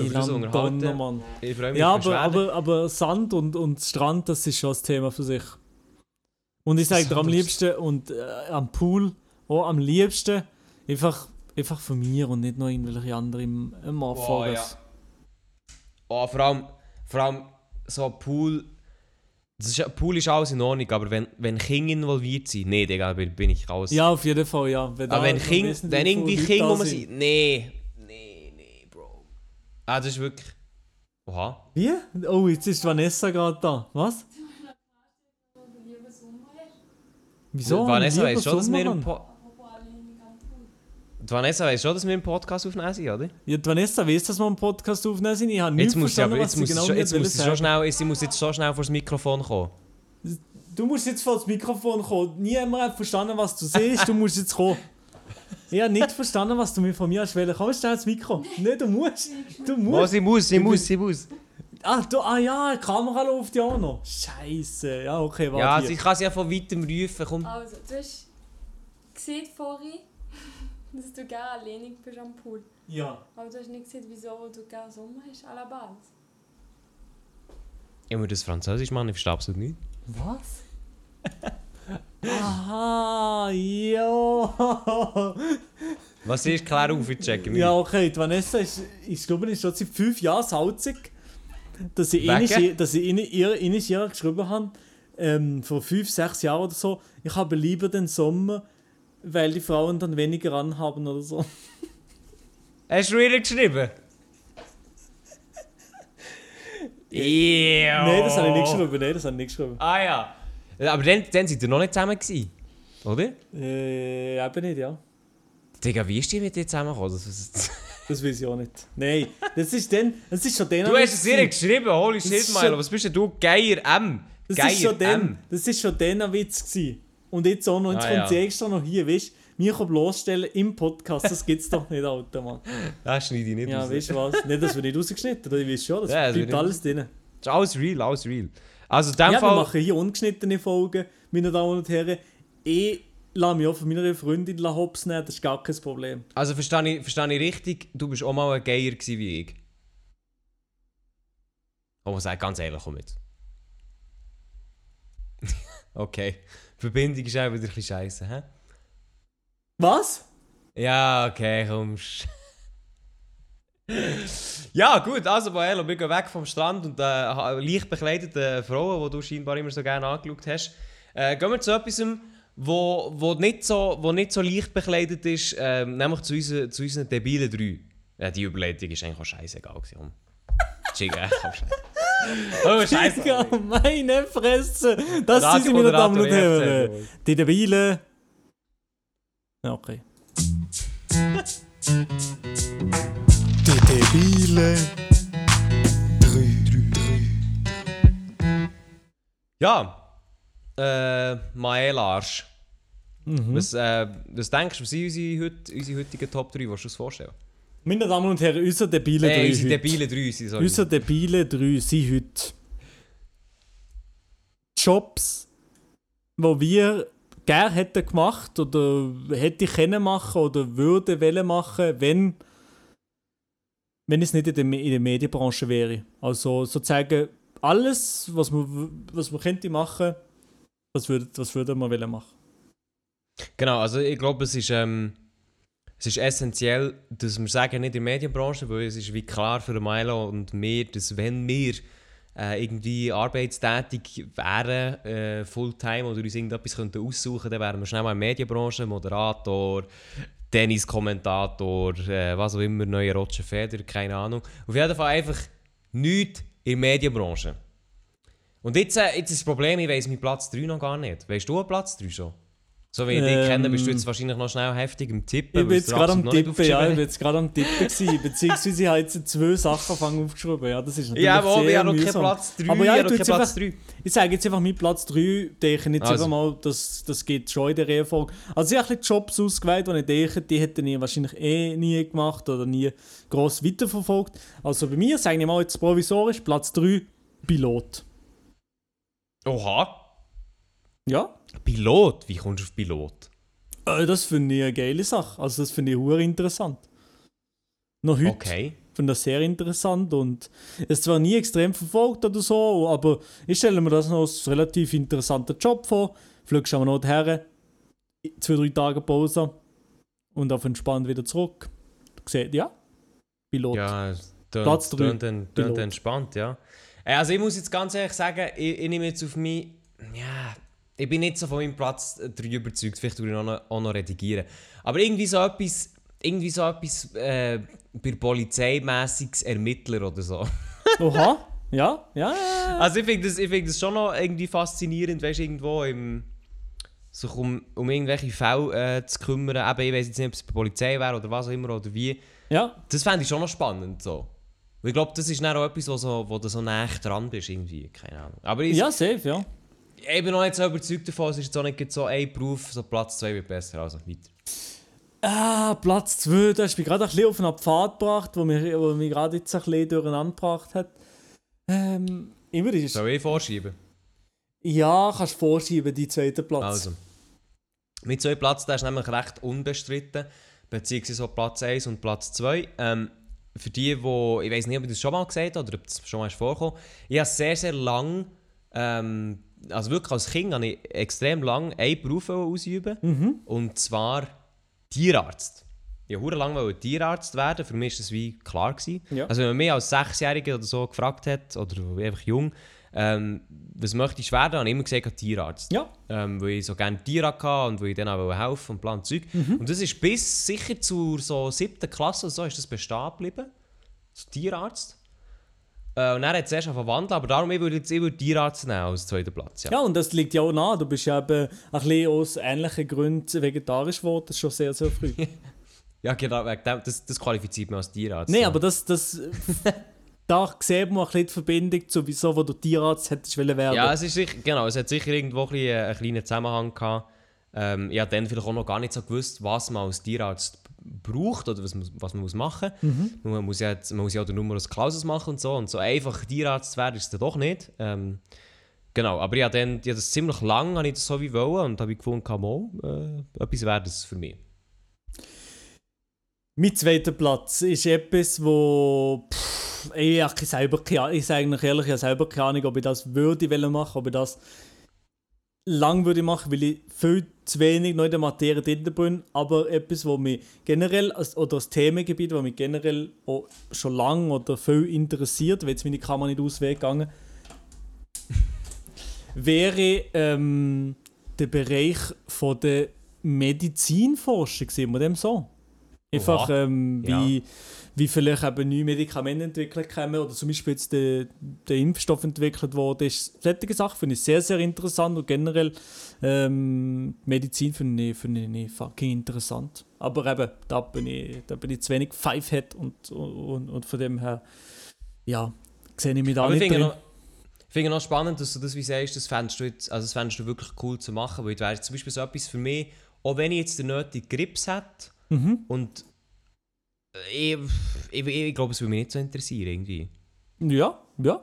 uns Donner, unterhalten. Mann. Ich freue mich Ja, aber, aber, aber Sand und, und Strand, das ist schon das Thema für sich. Und ich sage dir am liebsten, und äh, am Pool auch am liebsten, einfach, einfach von mir und nicht noch irgendwelche anderen im, im Boah, ja. Oh, vor allem, vor allem so ein Pool. Das ist, Pool ist alles in Ordnung, aber wenn, wenn Kinder involviert sind, nee, Digga, bin, bin ich raus. Ja, auf jeden Fall, ja. Wenn aber wenn, Kinder, wissen, wenn wie irgendwie Kinder da sind, nee, nee, nee, Bro. Ah, das ist wirklich. Oha. Wie? Oh, jetzt ist Vanessa gerade da. Was? Wieso? Vanessa weiss schon, dass wir im Sommer po Die Vanessa weiss schon, dass wir im Podcast aufnehmen sind, oder? Ja, Vanessa weiss, dass wir einen Podcast aufnehmen sind. Ich habe nicht Jetzt muss sie verstanden, aber was jetzt muss sie genau schon, jetzt nicht muss schon schnell, sie muss jetzt schon schnell vor das Mikrofon kommen. Du musst jetzt vor das Mikrofon kommen. Niemand hat verstanden, was du siehst. Du musst jetzt kommen. Ich habe nicht verstanden, was du mir von mir hast wollen. Komm schnell ins Mikro. Nein, du musst. Du Oh, musst. sie muss, sie muss, sie muss. Ah, du, ah ja, die Kamera läuft ja auch noch. Scheiße. Ja, okay, warte. Ja, hier. sie kann sie ja von weitem rufen. Komm. Also, du hast gesehen vorhin, dass du gerne alleinig bist am Pool. ja. Aber du hast nicht gesehen, wieso du gerne Sommer hast, à la base. Ich muss das Französisch machen, ich verstehe absolut nicht. Was? (laughs) Aha, ja. (laughs) Was ist? Klär auf, ich checke nicht. Ja, okay, die Vanessa ist, ich glaube, ist schon seit fünf Jahren salzig, dass sie Wegen? ihnen, dass sie ihnen, ihr, ihnen ihr geschrieben haben, ähm, vor fünf, sechs Jahren oder so, ich habe lieber den Sommer, weil die Frauen dann weniger anhaben oder so. Hast du ihr geschrieben? Ja. (laughs) Nein, das habe ich nicht geschrieben, nein, das habe ich nicht geschrieben. Ah ja. Aber dann, dann seid ihr noch nicht zusammen gewesen, oder? Äh, eben nicht, ja. Digga, wie ist die mit dir zusammengekommen? Das, das, (laughs) Das weiß ich auch nicht. Nein, das ist dann, das ist schon dann... du hast es ihr geschrieben, holy shit, Milo. Was bist denn du? Geier M. Das Geier ist schon dann, M. das ist schon dann ein Witz gewesen. Und jetzt auch noch, jetzt Ah, kommt ja. sie extra noch hier, weißt du, mich bloßstellen im Podcast, das gibt's doch nicht, Alter, Mann. (laughs) Das schneide ich nicht Ja, raus. weißt du was? Nicht, das wird nicht rausgeschnitten, oder? Ich weiß schon, das Ja, das wird bleibt nicht alles drin. Das ist alles real, alles real. Also in dem Ja, wir Fall... machen hier ungeschnittene Folgen, meine Damen und Herren. Ich lasse mich auch von meiner Freundin hops nehmen, das ist gar kein Problem. Also verstehe ich, verstehe ich richtig, du bist auch mal ein Geier gewesen wie ich. Oh, sag ganz ehrlich, komm jetzt. (laughs) okay. Die Verbindung ist auch wieder ein bisschen scheiße, hä? Was? Ja, okay, komm. sch- (laughs) ja, gut, also Boelo, wir gehen weg vom Strand und äh, leicht bekleideten Frauen, die du scheinbar immer so gerne angeschaut hast. Äh, gehen wir zu etwas, wo, wo, nicht so, wo nicht so leicht bekleidet ist, ähm, nämlich zu, unseren, zu unseren debilen drei. Ja, die Überleitung ist eigentlich auch scheißegal. gewesen, komm. Schick, echt auch scheiße. Oh, scheiße. Meine Fresse! Das sind sie, meine Damen und Herren. Die Debile. Okay. Die Debile. Ja, äh, Mael Arsch. Mhm. Was, äh, was denkst du, was sind unsere, heut, unsere heutigen Top 3? Willst du das vorstellen? Meine Damen und Herren, unser Debile 3 unsere heute. debile 3 sind sorry. Unser Debile 3 sind heute Jobs, die wir gerne hätten gemacht oder hätte können machen oder würde wollen machen, wenn, wenn es nicht in der, in der Medienbranche wäre. Also sozusagen alles, was man, was man könnte machen, das würde, das würde man wollen machen. Genau, also ich glaube, es ist, ähm, es ist essentiell, dass wir sagen, nicht in der Medienbranche, weil es ist wie klar für Milo und mir, dass wenn wir äh, irgendwie arbeitstätig wären, äh, Fulltime oder uns irgendetwas könnten aussuchen, dann wären wir schnell in der Medienbranche, Moderator, Tenniskommentator, äh, was auch immer, neue Roger Feder, keine Ahnung. Auf jeden Fall einfach nichts in der Medienbranche. Und jetzt, äh, ist das Problem, ich weiss meinen Platz 3 noch gar nicht. Weißt du Platz 3 schon? So wie ich dich Ähm, kenne, bist du jetzt wahrscheinlich noch schnell heftig im Tippen. Ich bin jetzt gerade am Tippen, ja, ich bin jetzt gerade am Tippen gewesen, (laughs) beziehungsweise ich habe jetzt zwei Sachen angefangen aufgeschrieben, ja, das ist natürlich Ja, aber sehr ich habe noch keinen. Platz 3. Aber ja, ich ich keinen Platz einfach- 3. Ich sage jetzt einfach meinen Platz 3, denke ich jetzt Also. einfach mal, das, das geht schon in der Reihenfolge. Also ich habe Jobs ausgewählt, die ich denke, die hätte ich wahrscheinlich eh nie gemacht oder nie gross weiterverfolgt. Also bei mir, sage ich mal jetzt provisorisch, Platz 3, Pilot. Oha. Ja, Pilot? Wie kommst du auf Pilot? äh, das finde ich eine geile Sache. Also das finde ich hure interessant. Noch heute Okay. finde das sehr interessant und es zwar nie extrem verfolgt oder so, aber ich stelle mir das noch als relativ interessanter Job vor. fliegst aber noch her, zwei, drei Tage Pause und auf entspannt wieder zurück. Du siehst, ja, Pilot. Ja, tönt, Platz drei. tönt, tönt, Pilot. tönt entspannt, ja. Äh, Also ich muss jetzt ganz ehrlich sagen, ich, ich nehme jetzt auf mich, ja, ich bin nicht so von meinem Platz 3 überzeugt, vielleicht würde ich auch noch, auch noch redigieren. Aber irgendwie so etwas, irgendwie so etwas äh, bei polizeimäßiges Ermittler oder so. (laughs) Oha, ja, ja. Also ich finde das, ich find das schon noch irgendwie faszinierend, weißt irgendwo im, sich um, um irgendwelche Fälle äh, zu kümmern. Eben, ich weiß jetzt nicht, ob es bei der Polizei wäre oder was auch immer oder wie. ja. Das fände ich schon noch spannend. So. Und ich glaube, das ist dann auch etwas, wo, so, wo du so nah dran bist. Irgendwie. Keine Ahnung. Aber ich, Ja, safe, ja. Ich bin noch nicht so überzeugt davon, es ist jetzt auch nicht so ein Beruf, so Platz 2 wird besser. Also weiter. Ah, Platz 2, da hast du mich gerade ein bisschen auf einen Pfad gebracht, wo mich, wo mich gerade jetzt ein bisschen durcheinander gebracht hat. Ähm, ich würde Soll ich vorschieben? Ja, kannst du vorschieben, die zweiten Platz. Also. Mit zwei Platz, der ist nämlich recht unbestritten. Beziehungsweise so Platz 1 und Platz 2. Ähm, für die, wo ich weiß nicht, ob ich das schon mal gesagt habe oder ob das schon mal ist vorgekommen Ich habe sehr, sehr lang, ähm, also wirklich als Kind, habe ich extrem lang einen Beruf ausüben. Mhm. Und zwar Tierarzt. Ich wollte lange Tierarzt werden, für mich war das wie klar. Gewesen. Ja. Also wenn man mich als Sechsjähriger oder so gefragt hat, oder einfach jung, ähm, was möchtest du werden, habe ich immer gesagt, Tierarzt. Ja. Ähm, weil ich so gerne Tiere hatte und weil ich denen auch helfen und Plan Zeug. Mhm. Und das ist bis sicher zur so siebten Klasse oder so ist das bestehen geblieben. So Tierarzt. Äh, und dann hat es erst verwandelt, aber darum ich würde jetzt ich würde Tierarzt nehmen als zweiten Platz. Ja. Ja, und das liegt ja auch nah. Du bist ja eben ein bisschen aus ähnlichen Gründen vegetarisch geworden, schon sehr, sehr früh. (laughs) Ja, genau, wegen dem, das, das qualifiziert mich als Tierarzt. Nein, ja. aber das, das (laughs) da sieht man ein bisschen die Verbindung zu wieso, wo du Tierarzt hättest wollen werden. Ja, es ist sicher, genau, es hat sicher irgendwo ein bisschen, äh, einen kleinen Zusammenhang gehabt. Ähm, ich habe dann vielleicht auch noch gar nicht so gewusst, was man als Tierarzt braucht oder was man, was man muss machen muss. Man, muss ja, jetzt- man muss ja auch den Numerus Clausus machen und so. Und so einfach Tierarzt zu werden ist es dann doch nicht. Ähm, genau, aber habe dann habe das ziemlich lang habe ich das so wie wollen und habe ich gefunden, kann mal, äh, etwas wäre das für mich. Mein zweiter Platz ist etwas, wo pff, ich, selber, keine- ich sage eigentlich ehrlich, ich habe selber keine Ahnung, ob ich das würde machen, ob ich das lang würde machen, weil ich viel zu wenig noch in der Materie drin bin, aber etwas, wo mich generell, oder das Themengebiet, das mich generell auch schon lang oder viel interessiert, weil jetzt meine Kamera nicht ausweggegangen, (laughs) wäre ähm, der Bereich von der Medizinforschung, sehen wir dem so? Einfach, ähm, Ja. Wie, vielleicht eben neue Medikamente entwickelt kommen oder zum Beispiel jetzt der, der Impfstoff entwickelt wurde. ist. Solche Sachen finde ich sehr, sehr interessant und generell ähm, Medizin finde ich, finde ich fucking interessant. Aber eben, da bin ich, da bin ich zu wenig Fivehead und, und, und von dem her, ja, sehe ich mich da Aber ich nicht drin. ich finde noch spannend, dass du das wie sagst, das fändest du, jetzt, also das fändest du wirklich cool zu machen, weil das wäre zum Beispiel so etwas für mich, auch wenn ich jetzt den nötigen Grips hätte Mhm. und ich, ich, ich glaube, es würde mich nicht so interessieren irgendwie. Ja, ja.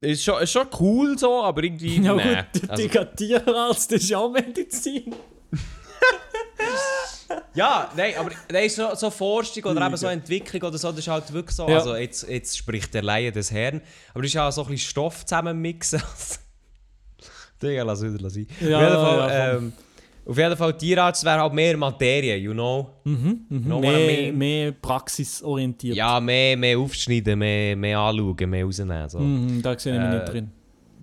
Ist schon, ist schon cool so, aber irgendwie, (laughs) Ja nee. gut, Also, Digga, Tierarzt ist ja auch Medizin. (laughs) ja, nein, aber nein, so, so Forschung oder eben so. Entwicklung oder so, das ist halt wirklich so, Ja. also jetzt, jetzt spricht der Laie des Herrn, aber das ist ja so ein bisschen Stoff zusammenmixen. (laughs) Digga, lass wieder, lass sein. Ja, auf, jeden Fall, ja, ähm, auf jeden Fall, Tierarzt wäre halt mehr Materie, you know? Mhm, mhm. Mal Mehr, mehr- praxisorientiert. Ja, mehr, mehr aufschneiden, mehr, mehr anschauen, mehr rausnehmen. So. Mhm, da sehe ich mich Äh, nicht drin.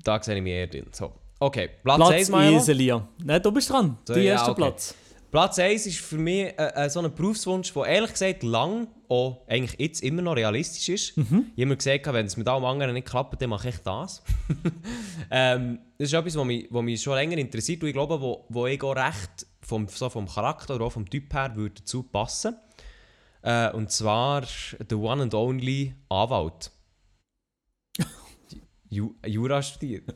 Da sehe ich mich eher drin. So. Okay, Platz, Platz 1 Milo. Eselia. Nein, du bist dran. So, Der ja, erste okay. Platz. Platz 1 ist für mich äh, äh, so ein Berufswunsch, der ehrlich gesagt lang, auch eigentlich jetzt immer noch realistisch ist. Ich habe immer gesagt, wenn es mit allem anderen nicht klappt, dann mache ich das. (laughs) ähm, das ist etwas, was mich, was mich schon länger interessiert und ich glaube, wo, wo ich auch recht vom, so vom Charakter oder auch vom Typ her würde dazu passen. Äh, und zwar der one and only Anwalt. (laughs) Ju Jura studiert.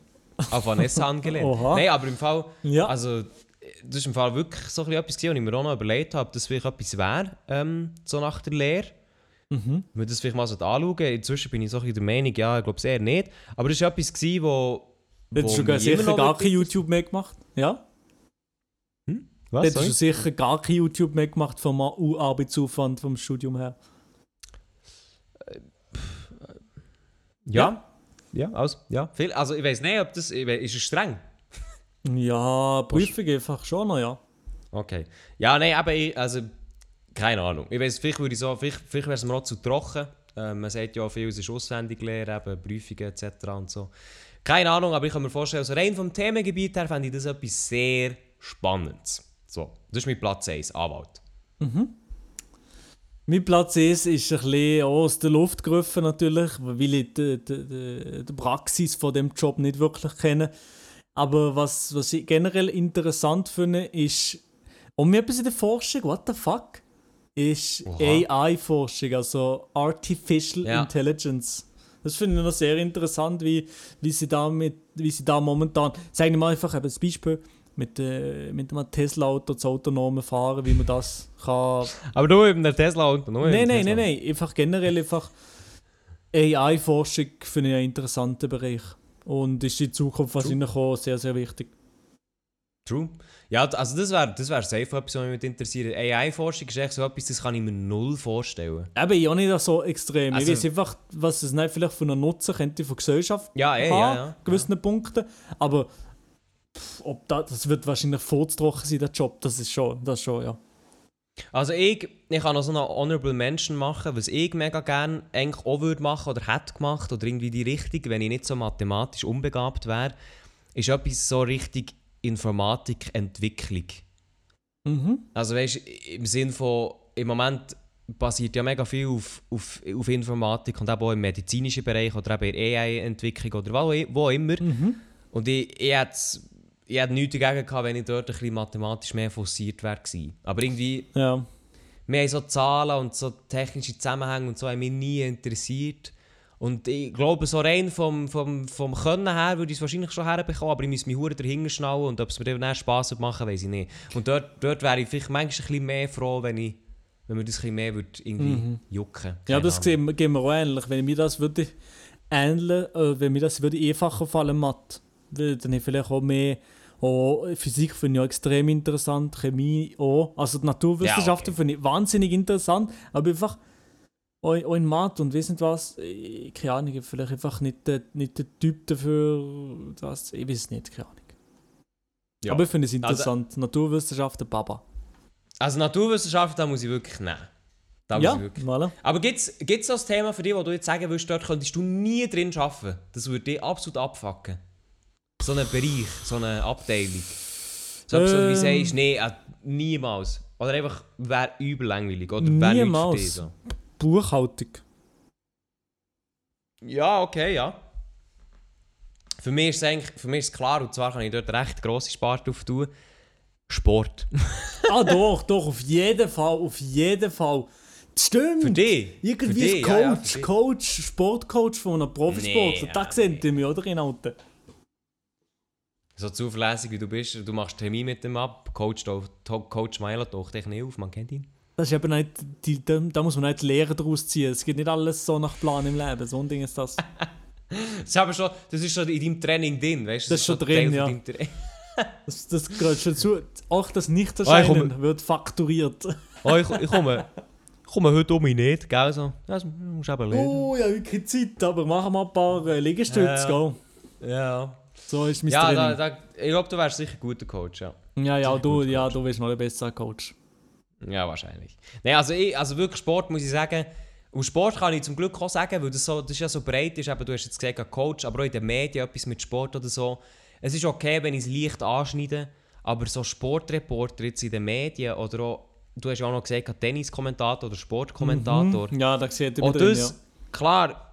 Auf Vanessa angelehnt. Oha. Nein, aber im Fall, Ja. also das ist im Fall wirklich so ein etwas, gewesen, was ich mir auch noch überlegt habe, ob das vielleicht etwas wäre, ähm, so nach der Lehre. Mhm. Ich würde das vielleicht mal so anschauen. Inzwischen bin ich so ein der Meinung, ja, ich glaube es eher nicht. Aber das war etwas, gewesen, wo... Hättest wo du sicher gar kein YouTube mehr gemacht? Ja? Was? Hättest du Sorry? sicher gar kein YouTube mehr gemacht vom Arbeitsaufwand vom Studium her? Ja. Ja, also, ja. Viel, also ich weiß nicht, ob das... Ist es streng? Ja, Prüfung einfach schon noch, ja. Okay. Ja, nein, aber ich, also, keine Ahnung. Ich weiß, vielleicht würde ich so, vielleicht, vielleicht wäre es mir auch zu trocken. Ähm, man sagt ja viel, ist auswendig lernen, eben Prüfungen etc. und so. Keine Ahnung, aber ich kann mir vorstellen, also rein vom Themengebiet her fände ich das etwas sehr Spannendes. So, das ist mein Platz 1, Anwalt. Mein Platz 1 ist ein bisschen aus der Luft gegriffen natürlich, weil ich die, die, die, die Praxis von dem Job nicht wirklich kenne. Aber was, was ich generell interessant finde, ist, und mir etwas in der Forschung, what the fuck, ist. AI-Forschung, also Artificial Ja. Intelligence. Das finde ich noch sehr interessant, wie, wie, sie da mit, wie sie da momentan, sagen wir mal einfach eben das Beispiel, mit, äh, mit einem Tesla-Auto das autonome Fahren, wie man das kann Aber nur mit einem Tesla und nur Nein, nein, nein, nein. Einfach generell einfach AI-Forschung finde ich einen interessanten Bereich. Und ist in Zukunft wahrscheinlich auch sehr, sehr wichtig. True. Ja, also das wäre das wär safe etwas, was mich mit interessiert. AI-Forschung ist echt so etwas, das kann ich mir null vorstellen. Eben, ich auch nicht so extrem. Also- ich weiß einfach, was es nicht vielleicht von einer Nutzen könnte von Gesellschaft Ja, eh, haben, ja, ja. gewissen Punkten. Aber pff, ob das, das wird wahrscheinlich vorzutrocken sein, der Job. Das ist schon, das schon, ja. Also ich, ich kann noch so eine Honorable Mention machen, was ich mega gerne eigentlich auch würde machen oder hätte gemacht oder irgendwie die Richtung, wenn ich nicht so mathematisch unbegabt wäre, ist etwas so richtig Informatikentwicklung. Mhm. Also weißt im Sinn von, im Moment basiert ja mega viel auf, auf, auf Informatik und eben auch im medizinischen Bereich oder eben in AI-Entwicklung oder wo, wo immer. Mhm. Und ich, ich hätte ich hätte nichts dagegen gehabt, wenn ich dort ein bisschen mathematisch mehr forciert wäre. Aber irgendwie, Ja. wir haben so Zahlen und so technische Zusammenhänge und so haben mich nie interessiert. Und ich glaube, so rein vom, vom, vom Können her würde ich es wahrscheinlich schon herbekommen, aber ich müsste mich hure dahinter schnallen und ob es mir dann nachher Spass würde machen, weiß ich nicht. Und dort, dort wäre ich vielleicht manchmal ein bisschen mehr froh, wenn, ich, wenn mir das ein bisschen mehr würde irgendwie Mhm. jucken Ja, Keine das sehen gehen wir auch ähnlich. Wenn mir das würde ähneln, äh, wenn mir das würde einfacher fallen, weil dann hätte ich vielleicht auch mehr auch Physik finde ich auch extrem interessant, Chemie auch. Also die Naturwissenschaften Ja, okay. finde ich wahnsinnig interessant, aber einfach auch, auch in Mathe und wissen was, äh, keine Ahnung, ich vielleicht einfach nicht der, nicht der Typ dafür, das, ich weiß nicht, keine Ahnung. Ja. Aber ich finde es Also- interessant, Naturwissenschaften, Baba. Also Naturwissenschaften, da muss ich wirklich nehmen. Da Ja, ich wirklich voilà. Aber gibt es ein Thema für dich, wo du jetzt sagen willst, dort könntest du nie drin arbeiten? Das würde dich absolut abfacken. So einen Bereich, so eine Abteilung. So etwas, wo du wie Ähm. sagst, nee, äh, niemals. Oder einfach, wäre übel langweilig. Oder wäre nichts für dich. So. Buchhaltung. Ja, okay, ja. Für mich ist es für mich ist klar, und zwar kann ich dort recht grosse Sparte tun. Sport. (laughs) ah doch, doch, auf jeden Fall, auf jeden Fall. Das stimmt. Für dich? Irgendwie Für dich, Coach, ja, ja. Coach, Sportcoach von einem Profisportler. Nee, da ja, seht ihr mich, oder, Renato? So zuverlässig wie du bist, du machst Termin mit dem ab. Coach, Coach Milo taucht dich nicht auf, man kennt ihn. Das ist eben nicht, die, da, muss man nicht Lehre daraus ziehen. Es geht nicht alles so nach Plan im Leben. So ein Ding ist das. (laughs) Das ist, aber schon, das ist schon in deinem Training drin, weißt du? Das ist schon drin, ja. (laughs) Das, das gehört schon zu. Auch das Ah, Nichterscheinen komm. wird fakturiert. oh, ich, ich, komme, ich komme heute um mich nicht, gell? So. Ja, Das musst du eben lernen. Oh, ja, wirklich Zeit, aber machen wir ein paar äh, Liegestütze, ja. gell? Ja, So ist mein ja da, Training. da, ich glaube, du wärst sicher ein guter Coach, ja. ja, ja, du, ja, du bist noch ein besserer Coach. Ja, wahrscheinlich. Nein, also, ich, also wirklich Sport muss ich sagen. Und Sport kann ich zum Glück auch sagen, weil das, so, das ist ja so breit ist. Eben, du hast jetzt gesagt, Coach, aber auch in den Medien etwas mit Sport oder so. Es ist okay, wenn ich es leicht anschneide, aber so Sportreporter jetzt in den Medien oder auch, du hast ja auch noch gesagt, Tenniskommentator oder Sportkommentator. Mhm. Ja, da ihr Auch mich drin, das, klar,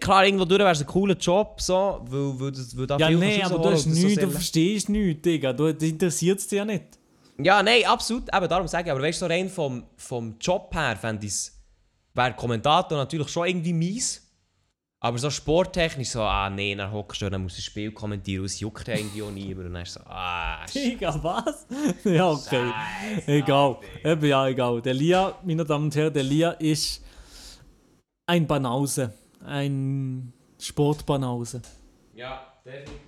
klar, irgendwo durch wäre es ein cooler Job, so, weil, weil, das, weil da Ja, viel nein, kannst aber du, hast nichts, du verstehst nichts, Digga. Du, das interessiert es dich ja nicht. Ja, nein, absolut. Eben darum sage ich. Aber weißt du, so rein vom, vom Job her fände ich wäre Kommentator natürlich schon irgendwie mies. Aber so sporttechnisch so, ah nee, dann hockst du, dann musst du das Spiel kommentieren, es juckt irgendwie auch niemand. Und dann ist so, ah. Digga, was? (laughs) ja, okay. egal. Eben, ja, egal. Der Lia, meine Damen und Herren, der Lia ist ein Banause. Ein Sportbanause. Ja, definitiv.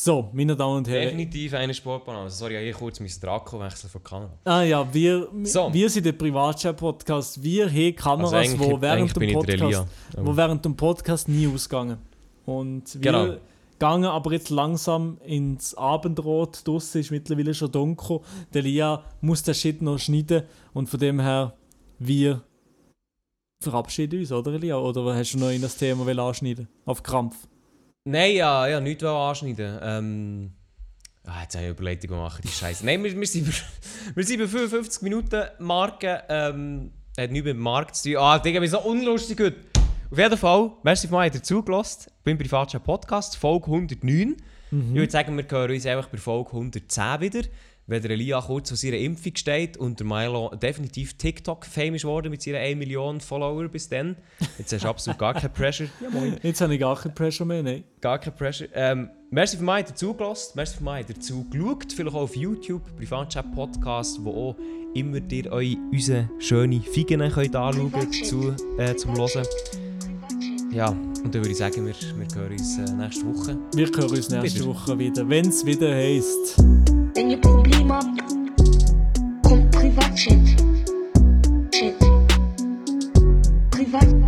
So, meine Damen und Herren. Definitiv eine Sportbanane. Sorry, ich habe hier kurz mein Draco wechseln von Kanal. Ah ja, wir, So. wir sind der Privatchat-Podcast. Wir haben Kameras, Also wo, während dem Podcast, Elia. wo während dem Podcast nie ausgegangen. Und wir Genau. gegangen, aber jetzt langsam ins Abendrot. Draussen ist mittlerweile schon dunkel. Der Lia muss den Shit noch schneiden und von dem her, wir verabschieden uns, oder Lia? Oder hast du noch in das Thema will anschneiden? Auf Krampf. Nein, ja, ja, nichts anschneiden. Ähm, ah, jetzt habe ich überlegt, wie wir machen die Scheiße. Nein, wir, wir, sind, bei- (laughs) wir sind bei 55 Minuten Marke. Ähm, hat nichts mit dem Markt zu tun. Ah, Digga, bin so unlustig heute. Auf jeden Fall, merci für mal dazugelassen. Beim Privatchat Podcast, Folge 109. Ich würde sagen, wir hören uns einfach bei Folge 110 wieder. Wenn der Elia kurz vor seiner Impfung steht und der Milo definitiv TikTok-famous geworden mit seinen 1 Million Follower bis dann. Jetzt hast du absolut gar keinen Pressure. (laughs) Ja, moin. Jetzt habe ich gar keinen Pressure mehr, nein. Gar kein Pressure. Ähm, merci für mich dazugelassen, merci für mich dazu geschaut, vielleicht auch auf YouTube, Privatchat Podcast, wo auch immer ihr euch unsere schönen könnt anschauen zu, äh, zum Hören. Ja, und dann würde ich sagen, wir, wir hören uns äh, nächste Woche. Wir hören uns nächste Wieder. Woche wieder, wenn es wieder heisst. Prima, comme Privatjet. Jet. Privat.